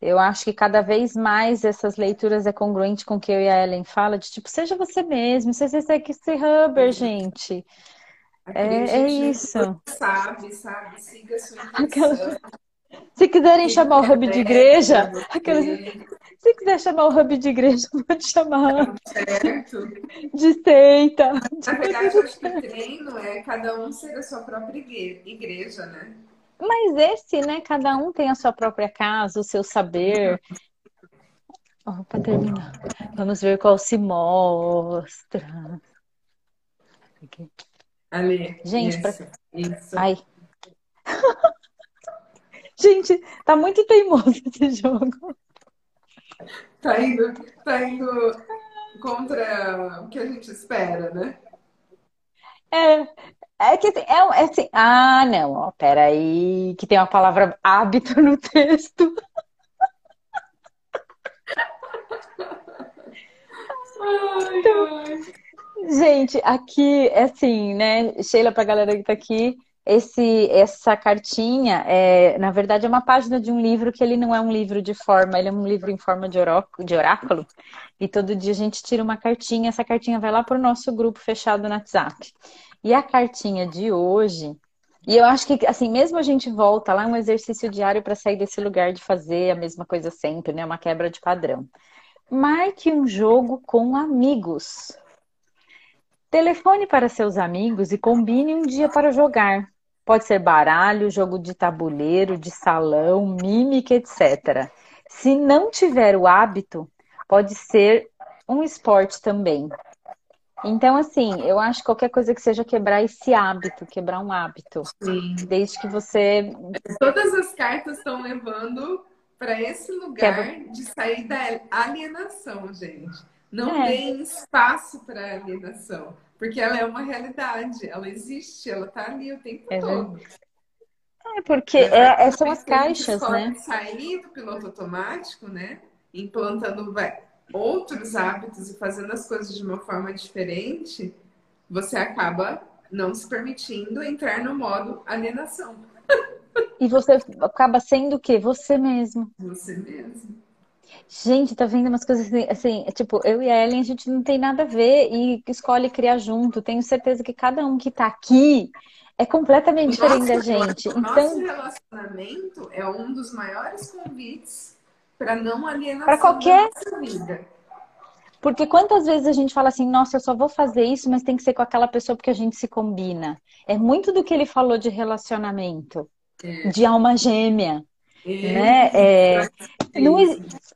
Eu acho que cada vez mais essas leituras é congruente com o que eu e a Ellen fala, de tipo, seja você mesmo, seja esse Huber, gente. É, é, isso. Sabe, sabe, siga a sua intenção. Se quiserem chamar o hub de igreja, aquelas... se quiser chamar o hub de igreja, pode chamar. Certo. De seita. Na verdade, eu acho que o treino é cada um ser a sua própria igreja, né? Mas esse, né? Cada um tem a sua própria casa, o seu saber. Oh, para terminar, vamos ver qual se mostra. Aqui. Ali. Gente, isso, pra... isso. Ai. Gente, tá muito teimoso esse jogo. Tá indo, tá indo contra o que a gente espera, né? É, é que assim, é, é assim, ah, não, ó, peraí, que tem uma palavra hábito no texto. Ai, ai. Gente, aqui, é assim, né, Sheila, pra galera que tá aqui, esse, essa cartinha, é, na verdade, é uma página de um livro que ele não é um livro de forma, ele é um livro em forma de, oráculo, de oráculo. E todo dia a gente tira uma cartinha, essa cartinha vai lá para o nosso grupo fechado no WhatsApp. E a cartinha de hoje, e eu acho que, assim, mesmo a gente volta lá, é um exercício diário para sair desse lugar de fazer a mesma coisa sempre, né? Uma quebra de padrão. Marque um jogo com amigos. Telefone para seus amigos e combine um dia para jogar. Pode ser baralho, jogo de tabuleiro, de salão, mímica, etc. Se não tiver o hábito, pode ser um esporte também. Então, assim, eu acho que qualquer coisa que seja quebrar esse hábito, quebrar um hábito. Sim. Desde que você. Todas as cartas estão levando para esse lugar Quebra. de sair da alienação, gente. Não é. tem espaço para alienação. Porque ela é uma realidade, ela existe, ela tá ali o tempo é todo. É, porque é, é, são as caixas, né? Sair do piloto automático, né? Implantando outros hábitos e fazendo as coisas de uma forma diferente, você acaba não se permitindo entrar no modo alienação. E você acaba sendo o quê? Você mesmo. Você mesmo. Gente, tá vendo umas coisas assim, assim, tipo, eu e a Ellen, a gente não tem nada a ver e escolhe criar junto. Tenho certeza que cada um que tá aqui é completamente diferente da gente. Então... nosso relacionamento é um dos maiores convites para não alienação pra qualquer vida. Porque quantas vezes a gente fala assim, nossa, eu só vou fazer isso, mas tem que ser com aquela pessoa porque a gente se combina. É muito do que ele falou de relacionamento, é. de alma gêmea. É. Né? É, não,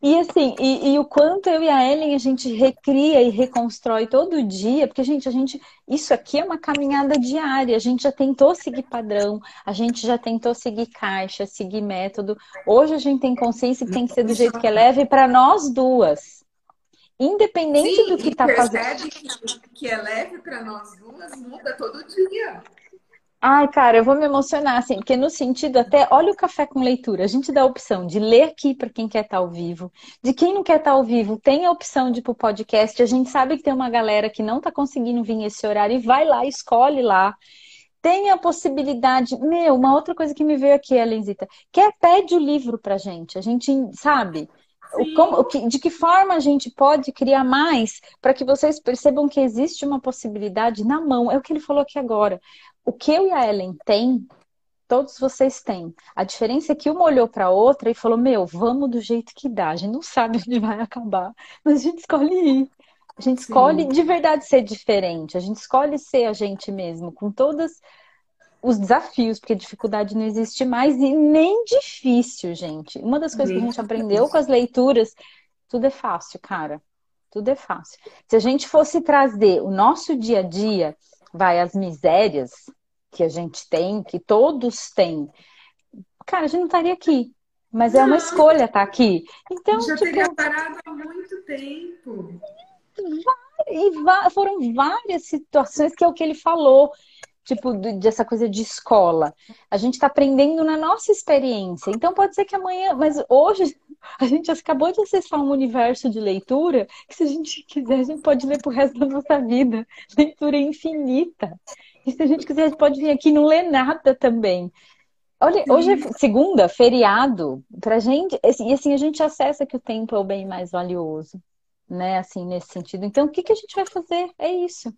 e assim, e, e, o quanto eu e a Ellen a gente recria e reconstrói todo dia, porque, gente, a gente. Isso aqui é uma caminhada diária. A gente já tentou seguir padrão, a gente já tentou seguir caixa, seguir método. Hoje a gente tem consciência que tem que ser do jeito que é leve para nós duas. Independente Sim, do que está fazendo. Que, que é leve para nós duas muda todo dia. Ai, cara, eu vou me emocionar, assim, porque no sentido até, olha o café com leitura, a gente dá a opção de ler aqui para quem quer estar tá ao vivo, de quem não quer estar tá ao vivo, tem a opção de ir pro podcast, a gente sabe que tem uma galera que não está conseguindo vir esse horário e vai lá, escolhe lá. Tem a possibilidade, meu, uma outra coisa que me veio aqui, Elenzita, que é pede o livro pra gente, a gente, sabe, como, de que forma a gente pode criar mais para que vocês percebam que existe uma possibilidade na mão. É o que ele falou aqui agora o que eu e a Ellen tem, todos vocês têm. A diferença é que uma olhou para a outra e falou: Meu, vamos do jeito que dá. A gente não sabe onde vai acabar, mas a gente escolhe ir. A gente escolhe Sim. de verdade ser diferente. A gente escolhe ser a gente mesmo, com todos os desafios, porque dificuldade não existe mais e nem difícil, gente. Uma das coisas que a gente aprendeu com as leituras, tudo é fácil, cara. Tudo é fácil. Se a gente fosse trazer o nosso dia a dia vai as misérias que a gente tem, que todos têm, cara, a gente não estaria aqui. Mas não. é uma escolha estar tá aqui. Então, já tipo, teria parado há muito tempo. E foram várias situações que é o que ele falou. Tipo, dessa coisa de escola. A gente está aprendendo na nossa experiência. Então pode ser que amanhã, mas hoje a gente acabou de acessar um universo de leitura que, se a gente quiser, a gente pode ler pro resto da nossa vida. Leitura infinita. E se a gente quiser, a gente pode vir aqui e não ler nada também. Olha, hoje é segunda, feriado, pra gente, e assim, a gente acessa que o tempo é o bem mais valioso, né, assim, nesse sentido. Então, o que que a gente vai fazer? É isso.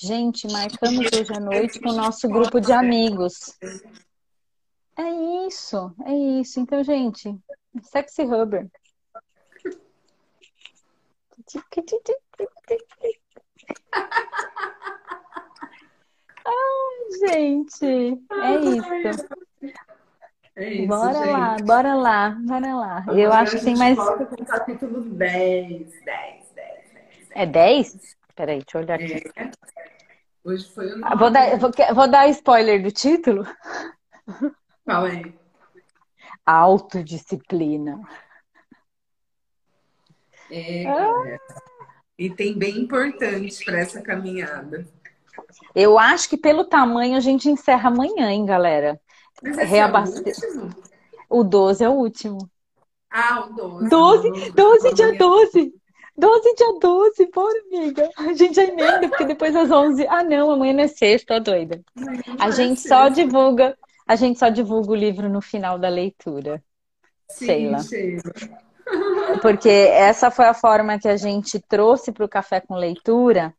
Gente, marcamos hoje à noite com o nosso grupo de amigos. É isso, é isso. Então, gente, sexy rubber. Ai, gente, é isso. É isso, Bora gente. lá, bora lá, bora lá. Eu Agora acho a que tem mais. capítulo 10, 10, 10, 10. É 10? Peraí, deixa eu olhar aqui. É. Hoje foi o Ah, Vou dar, vou, vou dar spoiler do título? Fala aí. Autodisciplina. É, Ah. galera. Item bem importante para essa caminhada. Eu acho que pelo tamanho a gente encerra amanhã, hein, galera? Mas esse Reabaste- é o? O 12 é o último. Ah, o 12. 12, Vamos- 12, dia vamos- 12. 12, dia 12. Bora, amiga. A gente já emenda, porque depois às 11. Ah, não, amanhã não é sexta, tô doida. A gente ser. só divulga, a gente só divulga o livro no final da leitura. Sim, Sheila. Sheila. Porque essa foi a forma que a gente trouxe para o Café com Leitura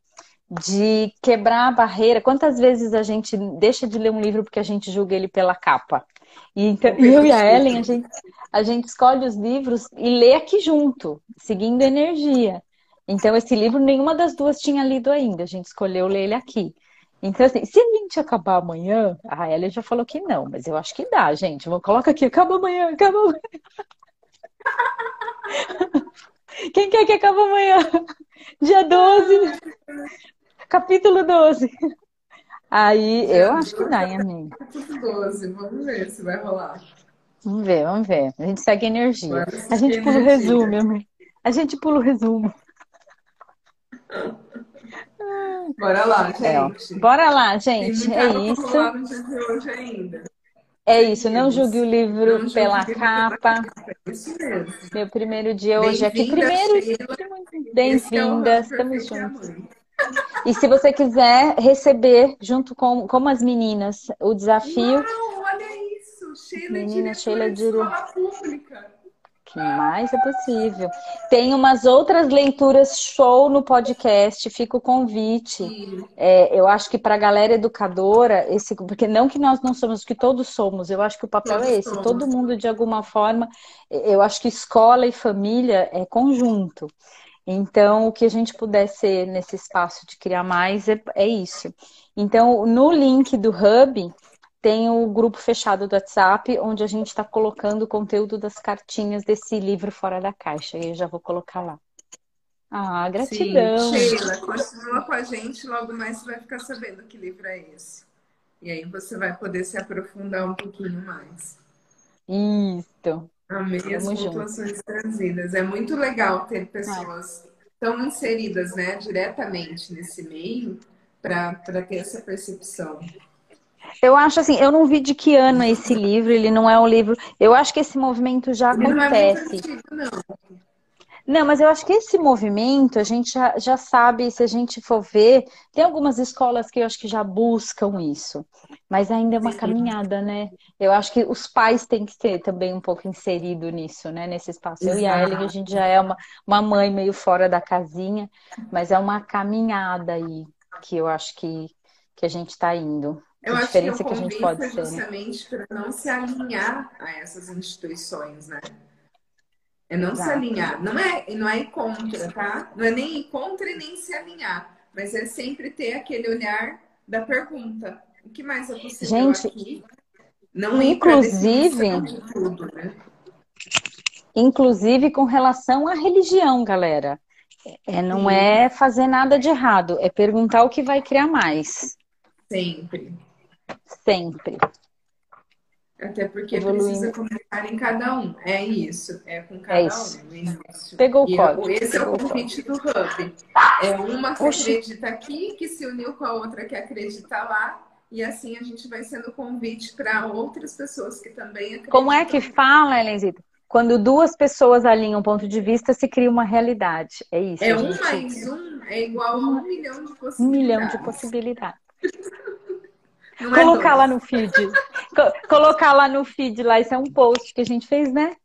de quebrar a barreira. Quantas vezes a gente deixa de ler um livro porque a gente julga ele pela capa? E então, eu e a Ellen, a gente, a gente escolhe os livros e lê aqui junto, seguindo energia. Então, esse livro nenhuma das duas tinha lido ainda, a gente escolheu ler ele aqui. Então, assim, se a gente acabar amanhã, a Ellen já falou que não, mas eu acho que dá, gente. Vou coloca aqui, acaba amanhã, acaba amanhã. Quem quer que acabe amanhã? Dia 12, capítulo 12. Aí, eu acho que dá, hein, amiga? Capítulo 12. Vamos ver se vai rolar. Vamos ver, vamos ver. A gente segue energia. Bora A gente pula o energia. resumo, amiga. A gente pula o resumo. Bora lá, É, gente. Bora lá, gente. É isso. É isso. Não julgue o livro julgue pela livro pela capa. É. Meu primeiro dia hoje aqui. Primeiro. Esse é Estamos a juntos. E se você quiser receber, junto com como as meninas, o desafio, Uau, olha isso! Sheila Menina, Sheila é de dire- escola pública. que mais é possível. Tem umas outras leituras show no podcast, fica o convite. É, eu acho que para a galera educadora, esse, porque não que nós não somos, que todos somos, eu acho que o papel é esse, somos. todo mundo de alguma forma, eu acho que escola e família é conjunto. Então, o que a gente puder ser nesse espaço de criar mais é, é isso. Então, no link do Hub, tem o grupo fechado do WhatsApp, onde a gente está colocando o conteúdo das cartinhas desse livro fora da caixa. E eu já vou colocar lá. Ah, sim, gratidão. Sheila, continua com a gente, logo mais você vai ficar sabendo que livro é esse. E aí você vai poder se aprofundar um pouquinho mais. Isso. Amei as pontuações trazidas. É muito legal ter pessoas tão inseridas, né, diretamente nesse meio para ter essa percepção. Eu acho assim, eu não vi de que ano é esse livro, ele não é um livro. Eu acho que esse movimento já Ele não é muito acontece. antigo, não. Não, mas eu acho que esse movimento a gente já, já sabe, se a gente for ver, tem algumas escolas que eu acho que já buscam isso, mas ainda é uma caminhada, né? Eu acho que os pais têm que ser também um pouco inserido nisso, né? Nesse espaço. Eu e a. Ellen, a gente já é uma, uma mãe meio fora da casinha, mas é uma caminhada aí que eu acho que, que a gente está indo. Eu Que acho que o diferença que a gente pode é ser, né? justamente para não se alinhar a essas instituições, né? É não se Exato. alinhar. Não é, não é ir contra, tá? Não é nem ir contra e nem se alinhar. Mas é sempre ter aquele olhar da pergunta. O que mais é possível Gente, aqui? Não inclusive- de tudo, né? Inclusive com relação à religião, galera. É, não Sim. é fazer nada de errado, é perguntar o que vai criar mais. Sempre. Sempre. Até porque Evoluindo. precisa começar em cada um. É isso. É com cada É isso. um. início. Pegou o E código, Esse é o o convite do Hub. É uma que Oxi. acredita aqui, que se uniu com a outra que acredita lá, E assim a gente vai sendo convite para outras pessoas que também acreditam. Como é que fala, Helenzita? Quando duas pessoas alinham ponto de vista, se cria uma realidade. É isso. É um mais um é igual a um milhão de possibilidades. um milhão de possibilidades. Não é Colocar dois. lá no feed. Co- colocar lá no feed, lá, isso é um post que a gente fez, né?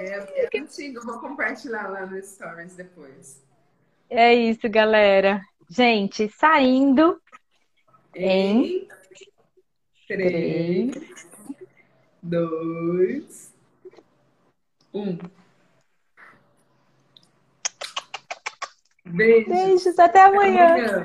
É, é antigo, vou compartilhar lá no Stories depois. É isso, galera. Gente, saindo. Em três, dois, um. Beijo. Beijos, até amanhã. Amanhã.